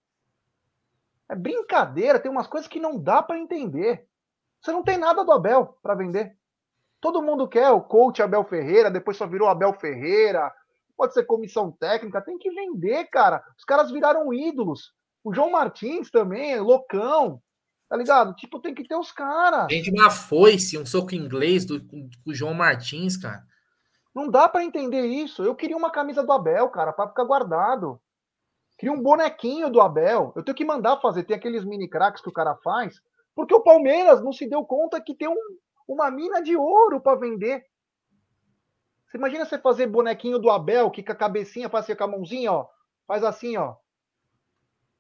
É brincadeira, tem umas coisas que não dá para entender. Você não tem nada do Abel para vender. Todo mundo quer o coach Abel Ferreira, depois só virou Abel Ferreira. Pode ser comissão técnica, tem que vender, cara. Os caras viraram ídolos. O João Martins também, loucão. Tá ligado? Tipo, tem que ter os caras. Vende uma foice, um soco inglês do, do João Martins, cara. Não dá para entender isso. Eu queria uma camisa do Abel, cara, para ficar guardado. Cria um bonequinho do Abel. Eu tenho que mandar fazer. Tem aqueles mini cracks que o cara faz. Porque o Palmeiras não se deu conta que tem um, uma mina de ouro para vender. Você imagina você fazer bonequinho do Abel, que com a cabecinha faz assim com a mãozinha, ó. Faz assim, ó.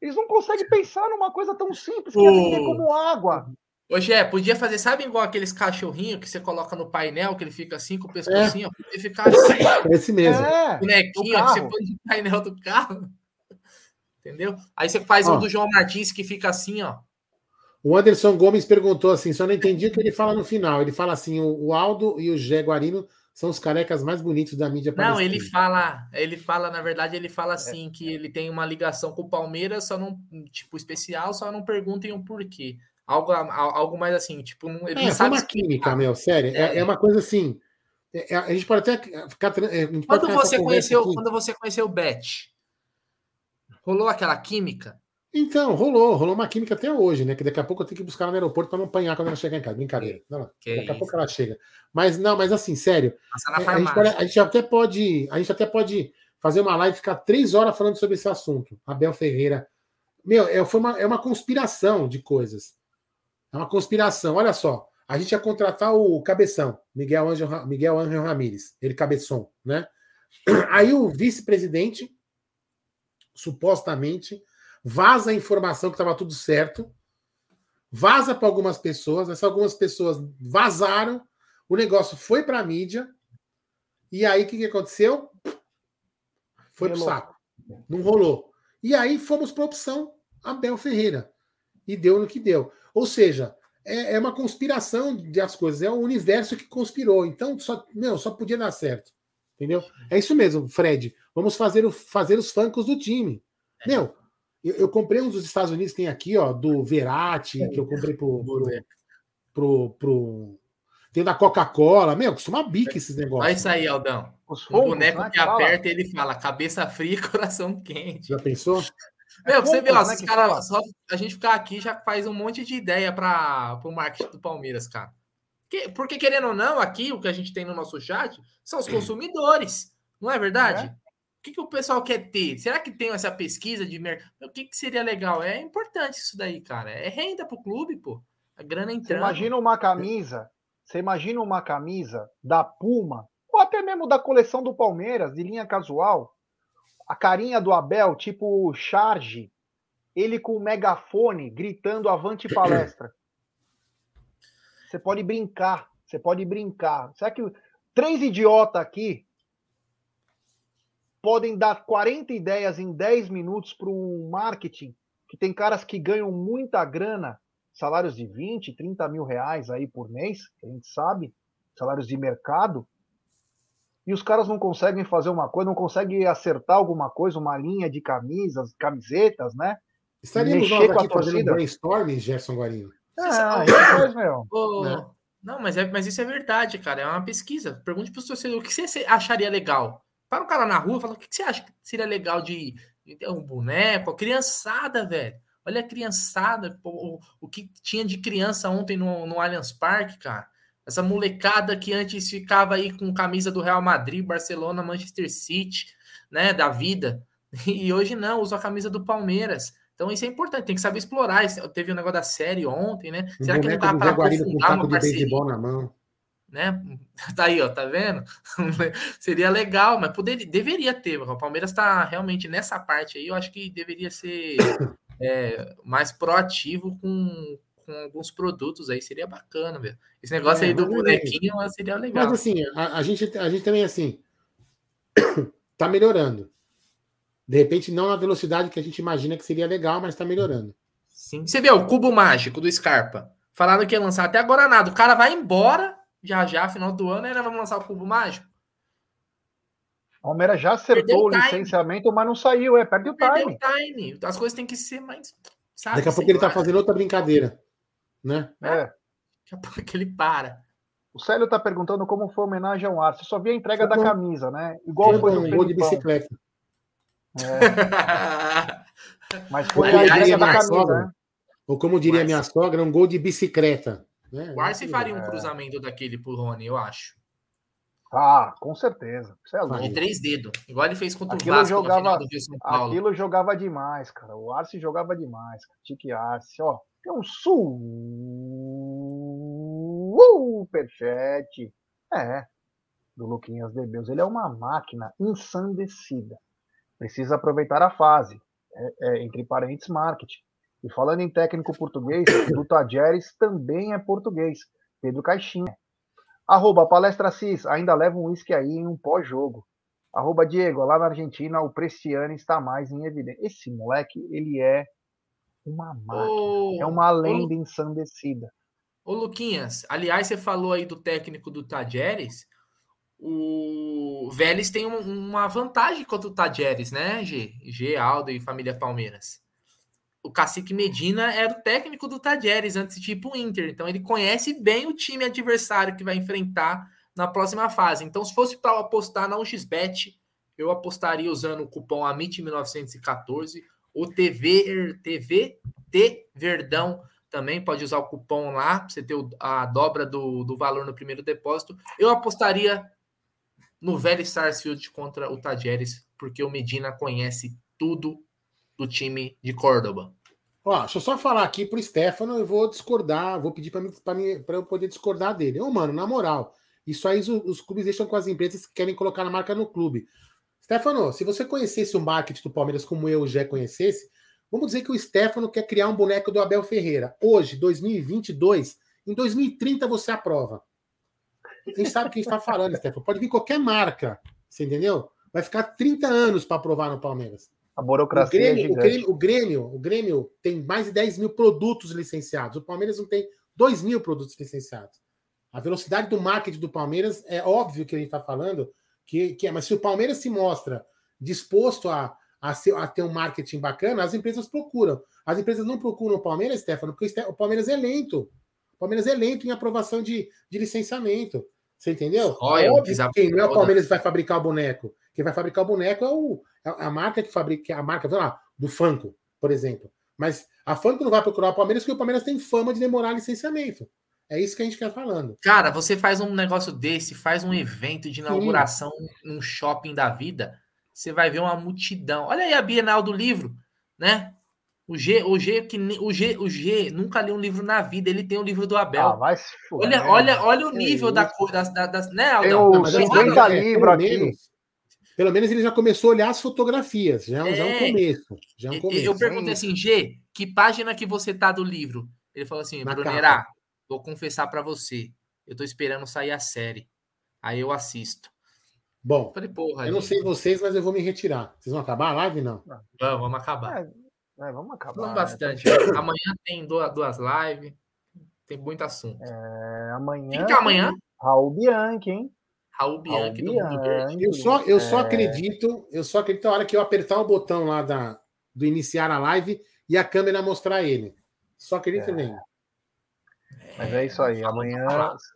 Eles não conseguem pensar numa coisa tão simples que é como água. Hoje é, podia fazer, sabe igual aqueles cachorrinhos que você coloca no painel, que ele fica assim com o pescocinho, é. podia ficar assim. Esse mesmo. É, bonequinho que você põe no painel do carro. Entendeu? Aí você faz ó, um do João Martins que fica assim, ó. O Anderson Gomes perguntou assim: só não entendi o que ele fala no final. Ele fala assim: o, Aldo e o Gé Guarino são os carecas mais bonitos da mídia Não, ele fala, ele fala, na verdade, ele fala assim: é. que ele tem uma ligação com o Palmeiras, só não, tipo, especial, só não perguntem o porquê. Algo, algo mais assim, tipo, ele é, não sabe. É uma química, meu, sério. É, é uma coisa assim. É, a gente pode até ficar. Quando você, conheceu, quando você conheceu o Bet, Rolou aquela química? Então, rolou, rolou uma química até hoje, né? Que daqui a pouco eu tenho que buscar no aeroporto para não apanhar quando ela chegar em casa. Brincadeira. Não, daqui a pouco ela chega. Mas não, mas assim, sério. É, a gente, a gente, até pode. A gente até pode fazer uma live e ficar três horas falando sobre esse assunto. Abel Ferreira. Meu, é, foi uma, é uma conspiração de coisas. É uma conspiração. Olha só. A gente ia contratar o cabeção, Miguel Angel, Miguel Angel Ramírez, ele cabeção, né? Aí o vice-presidente supostamente vaza a informação que estava tudo certo, vaza para algumas pessoas, essas algumas pessoas vazaram, o negócio foi para a mídia, e aí o que, que aconteceu? Foi para o saco. Não rolou. E aí fomos para a opção Abel Ferreira. E deu no que deu. Ou seja, é, é, uma conspiração de as coisas, é o universo que conspirou. Então, só, meu, só podia dar certo. Entendeu? É isso mesmo, Fred. Vamos fazer, o, fazer os fancos do time. Meu, eu, eu, comprei uns dos Estados Unidos, tem aqui, ó, do Verati, que eu comprei pro. pro, pro, pro tem da Coca-Cola. Meu, costuma bica esses negócios. Olha isso aí, Aldão. Os o boneco né, que aperta, ele fala cabeça fria e coração quente. Já pensou? Meu, é você vê, ó, né, cara, só a gente ficar aqui já faz um monte de ideia para o marketing do Palmeiras, cara. Que, porque, querendo ou não, aqui o que a gente tem no nosso chat são os consumidores, não é verdade? É. O que, que o pessoal quer ter? Será que tem essa pesquisa de mercado? O que, que seria legal? É importante isso daí, cara. É renda pro clube, pô. A grana entrando. Você imagina uma camisa, você imagina uma camisa da Puma, ou até mesmo da coleção do Palmeiras, de linha casual, a carinha do Abel, tipo charge, ele com o megafone gritando avante palestra. Você pode brincar, você pode brincar. Será que três idiotas aqui podem dar 40 ideias em 10 minutos para um marketing que tem caras que ganham muita grana, salários de 20, 30 mil reais aí por mês, a gente sabe, salários de mercado, e os caras não conseguem fazer uma coisa, não conseguem acertar alguma coisa, uma linha de camisas, camisetas, né? Estaríamos nós aqui fazendo um brainstorm, Gerson Guarino. É, ah, faz, meu. Oh, né? Não, mas, é, mas isso é verdade, cara. É uma pesquisa. Pergunte para os torcedores o que você acharia legal. Para um cara na rua, fala o que você acha que seria legal de, de ter um boneco, a criançada, velho. Olha a criançada, o, o que tinha de criança ontem no, no Allianz Parque, cara. Essa molecada que antes ficava aí com camisa do Real Madrid, Barcelona, Manchester City, né, da vida. E hoje não, usa a camisa do Palmeiras. Então isso é importante, tem que saber explorar. Teve o um negócio da série ontem, né? Será que não dá para aprofundar uma parceria? Na mão. Né? Tá aí, ó, tá vendo? Seria legal, mas poderia, deveria ter. O Palmeiras está realmente nessa parte aí. Eu acho que deveria ser é, mais proativo com, com alguns produtos aí, seria bacana, velho. Esse negócio é, aí do bonequinho seria legal. Mas assim, a, a, gente, a gente também, assim, tá melhorando. De repente, não na velocidade que a gente imagina que seria legal, mas tá melhorando. Sim. Você vê o cubo mágico do Scarpa. Falaram que ia lançar até agora nada. O cara vai embora já já, final do ano, e ainda vamos lançar o cubo mágico. O Palmeiras já acertou o, o licenciamento, mas não saiu, é, perde o time. time. As coisas têm que ser mais. Sabe, Daqui a pouco ele tá fazendo outra brincadeira né? É. Daqui a pouco ele para. O Célio tá perguntando como foi a homenagem ao Arce. Só vi a entrega da camisa, né? Igual foi no gol de bicicleta. É. Mas foi a entrega da camisa, sogra, né? Ou como diria Mas... minha sogra, um gol de bicicleta. Né? O Arce faria um é. cruzamento daquele pro Rony, eu acho. Ah, com certeza. É de três dedos. Igual ele fez contra aquilo o Vasco jogava, Aquilo jogava demais, cara. O Arce jogava demais. Tique Arce, ó. Tem um superchat. É, do Luquinhas de Deus. Ele é uma máquina ensandecida. Precisa aproveitar a fase. É, é, entre parênteses, marketing. E falando em técnico português, o Tajeres também é português. Pedro Caixinha. Arroba Palestra Cis, ainda leva um uísque aí em um pós-jogo. Arroba Diego, lá na Argentina o Prestiano está mais em evidência. Esse moleque, ele é uma máquina. Ô, é uma lenda ô, ensandecida. Ô, Luquinhas, aliás, você falou aí do técnico do Tajeres. O Vélez tem um, uma vantagem contra o Tajeres, né, G? G, Aldo e família Palmeiras. O Cacique Medina era o técnico do Tajeres antes de ir para o Inter. Então ele conhece bem o time adversário que vai enfrentar na próxima fase. Então, se fosse para apostar na 1xBet, eu apostaria usando o cupom AMIT1914 o TV, TV T Verdão também pode usar o cupom lá para você ter a dobra do, do valor no primeiro depósito. Eu apostaria no velho Sarsfield contra o Tajeres, porque o Medina conhece tudo do time de Córdoba. Ó, deixa eu só falar aqui pro Stefano, eu vou discordar, vou pedir para eu poder discordar dele. Ô, mano, na moral, isso aí os, os, clubes deixam com as empresas que querem colocar a marca no clube. Stefano, se você conhecesse o marketing do Palmeiras como eu já conhecesse, Vamos dizer que o Stefano quer criar um boneco do Abel Ferreira. Hoje, 2022, em 2030 você aprova. A gente sabe o que a gente está falando, Stefano. Pode vir qualquer marca, você entendeu? Vai ficar 30 anos para aprovar no Palmeiras. A burocracia o é Grêmio, o, Grêmio, o, Grêmio, o Grêmio tem mais de 10 mil produtos licenciados. O Palmeiras não tem 2 mil produtos licenciados. A velocidade do marketing do Palmeiras é óbvio que a gente está falando que, que é, mas se o Palmeiras se mostra disposto a, a, ser, a, ter um marketing bacana, as empresas procuram. As empresas não procuram o Palmeiras, Stefano, porque o Palmeiras é lento. O Palmeiras é lento em aprovação de, de licenciamento. Você entendeu? Olha, é óbvio que quem não é o Palmeiras que vai fabricar o boneco. Quem vai fabricar o boneco é o, a marca que fabrica, a marca, lá, do Funko, por exemplo. Mas a Funko não vai procurar o Palmeiras porque o Palmeiras tem fama de demorar licenciamento. É isso que a gente quer falando. Cara, você faz um negócio desse, faz um evento de inauguração Sim. num shopping da vida, você vai ver uma multidão. Olha aí a Bienal do livro, né? O G, o G, que o G, o G nunca leu um livro na vida, ele tem o um livro do Abel. Ah, vai se olha, olha, olha o nível é da coisa, das, das, né, Aldão? Tem 50 livros aqui. Pelo menos ele já começou a olhar as fotografias, já, é, já é um começo. Já é um começo. Eu perguntei assim, G, que página que você tá do livro? Ele falou assim, Brunera, vou confessar para você, eu tô esperando sair a série. Aí eu assisto. Bom, eu, falei, Porra, eu não sei vocês, mas eu vou me retirar. Vocês vão acabar a live, não? Vamos, vamos acabar. É, é, vamos acabar. Vamos né? bastante. Amanhã tem duas, lives, tem muito assunto. É, amanhã. Quem que é amanhã? Raul Bianchi, hein? Raul Bianchi do Mundo Verde. Eu só, eu só é... acredito, eu só acredito na hora que eu apertar o botão lá da, do iniciar a live e a câmera mostrar ele. Só acredito é. nele. Mas é isso aí. Amanhã.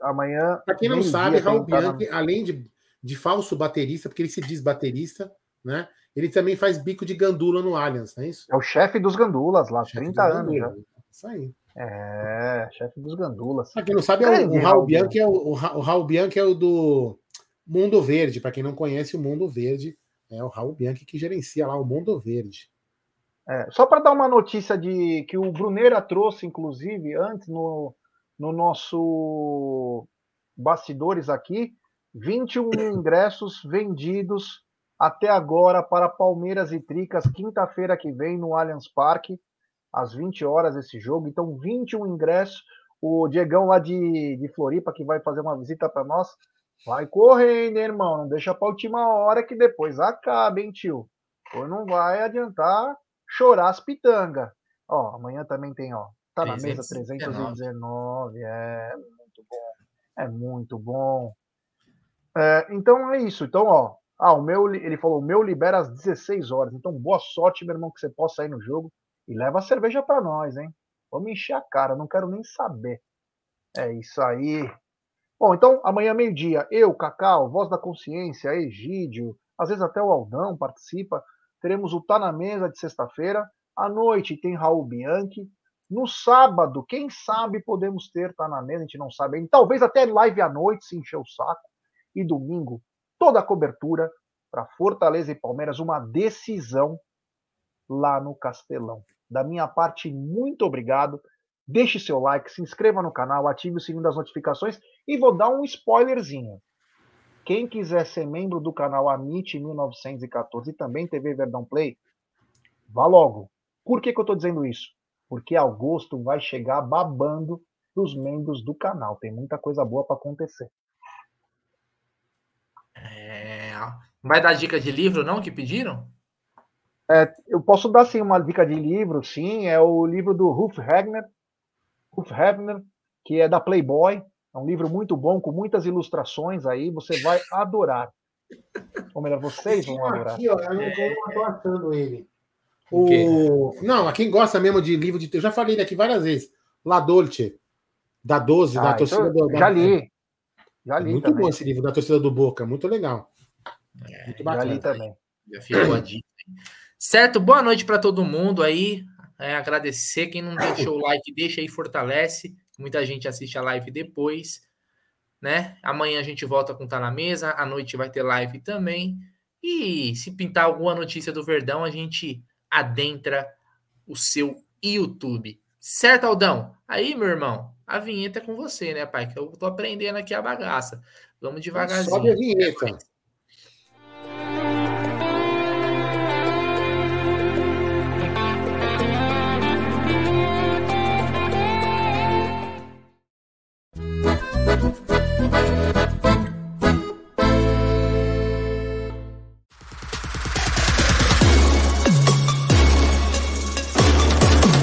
amanhã Para quem não sabe, Raul Bianchi, na... além de, de falso baterista, porque ele se diz baterista, né? Ele também faz bico de gandula no Allianz, não é isso? É o chefe dos gandulas lá, chefe 30 anos já. Isso aí. É, chefe dos gandulas. Pra quem não sabe, é o, o Raul Bianchi é o, o, o Raul Bianchi é o do Mundo Verde, para quem não conhece o Mundo Verde, é o Raul Bianchi que gerencia lá o Mundo Verde. É, só para dar uma notícia de que o Bruneira trouxe, inclusive, antes no, no nosso bastidores aqui, 21 mil ingressos vendidos até agora para Palmeiras e Tricas, quinta-feira que vem no Allianz Parque, às 20 horas esse jogo. Então, 21 ingressos. O Diegão lá de, de Floripa, que vai fazer uma visita para nós, Vai correndo, irmão. Não deixa pra última hora que depois acaba, hein, tio? Ou não vai adiantar chorar as pitangas. Ó, amanhã também tem, ó. Tá na mesa 319. É muito bom. É muito bom. É, então é isso. Então, ó. Ah, o meu, ele falou, o meu libera às 16 horas. Então, boa sorte, meu irmão, que você possa ir no jogo. E leva a cerveja para nós, hein? Vamos encher a cara, não quero nem saber. É isso aí. Bom, então amanhã meio-dia, eu, Cacau, Voz da Consciência, Egídio, às vezes até o Aldão participa. Teremos o Tá na Mesa de sexta-feira. À noite tem Raul Bianchi. No sábado, quem sabe podemos ter Tá na Mesa, a gente não sabe ainda. Talvez até live à noite, se encher o saco. E domingo, toda a cobertura para Fortaleza e Palmeiras, uma decisão lá no Castelão. Da minha parte, muito obrigado. Deixe seu like, se inscreva no canal, ative o sininho das notificações e vou dar um spoilerzinho. Quem quiser ser membro do canal Amit 1914 e também TV Verdão Play, vá logo. Por que, que eu estou dizendo isso? Porque agosto vai chegar babando os membros do canal. Tem muita coisa boa para acontecer. É... Vai dar dica de livro, não, que pediram? É, eu posso dar sim uma dica de livro, sim. É o livro do Ruf Regner, Ruth Hefner, que é da Playboy. É um livro muito bom, com muitas ilustrações aí. Você vai adorar. Ou melhor, vocês vão adorar. Aqui, ó, eu não estou achando ele. O... Não, a quem gosta mesmo de livro de. Eu já falei daqui várias vezes. La Dolce, da 12, ah, da torcida então, do. Já li. Já li. É muito também. bom esse livro da torcida do Boca, muito legal. É, muito bacana. Já li também. Já ficou a dica. Certo, boa noite para todo mundo aí. É, agradecer. Quem não deixou o like, deixa aí, fortalece. Muita gente assiste a live depois. Né? Amanhã a gente volta com Tá na Mesa. À noite vai ter live também. E se pintar alguma notícia do Verdão, a gente adentra o seu YouTube. Certo, Aldão? Aí, meu irmão, a vinheta é com você, né, pai? Que eu tô aprendendo aqui a bagaça. Vamos devagarzinho. Sobe a vinheta.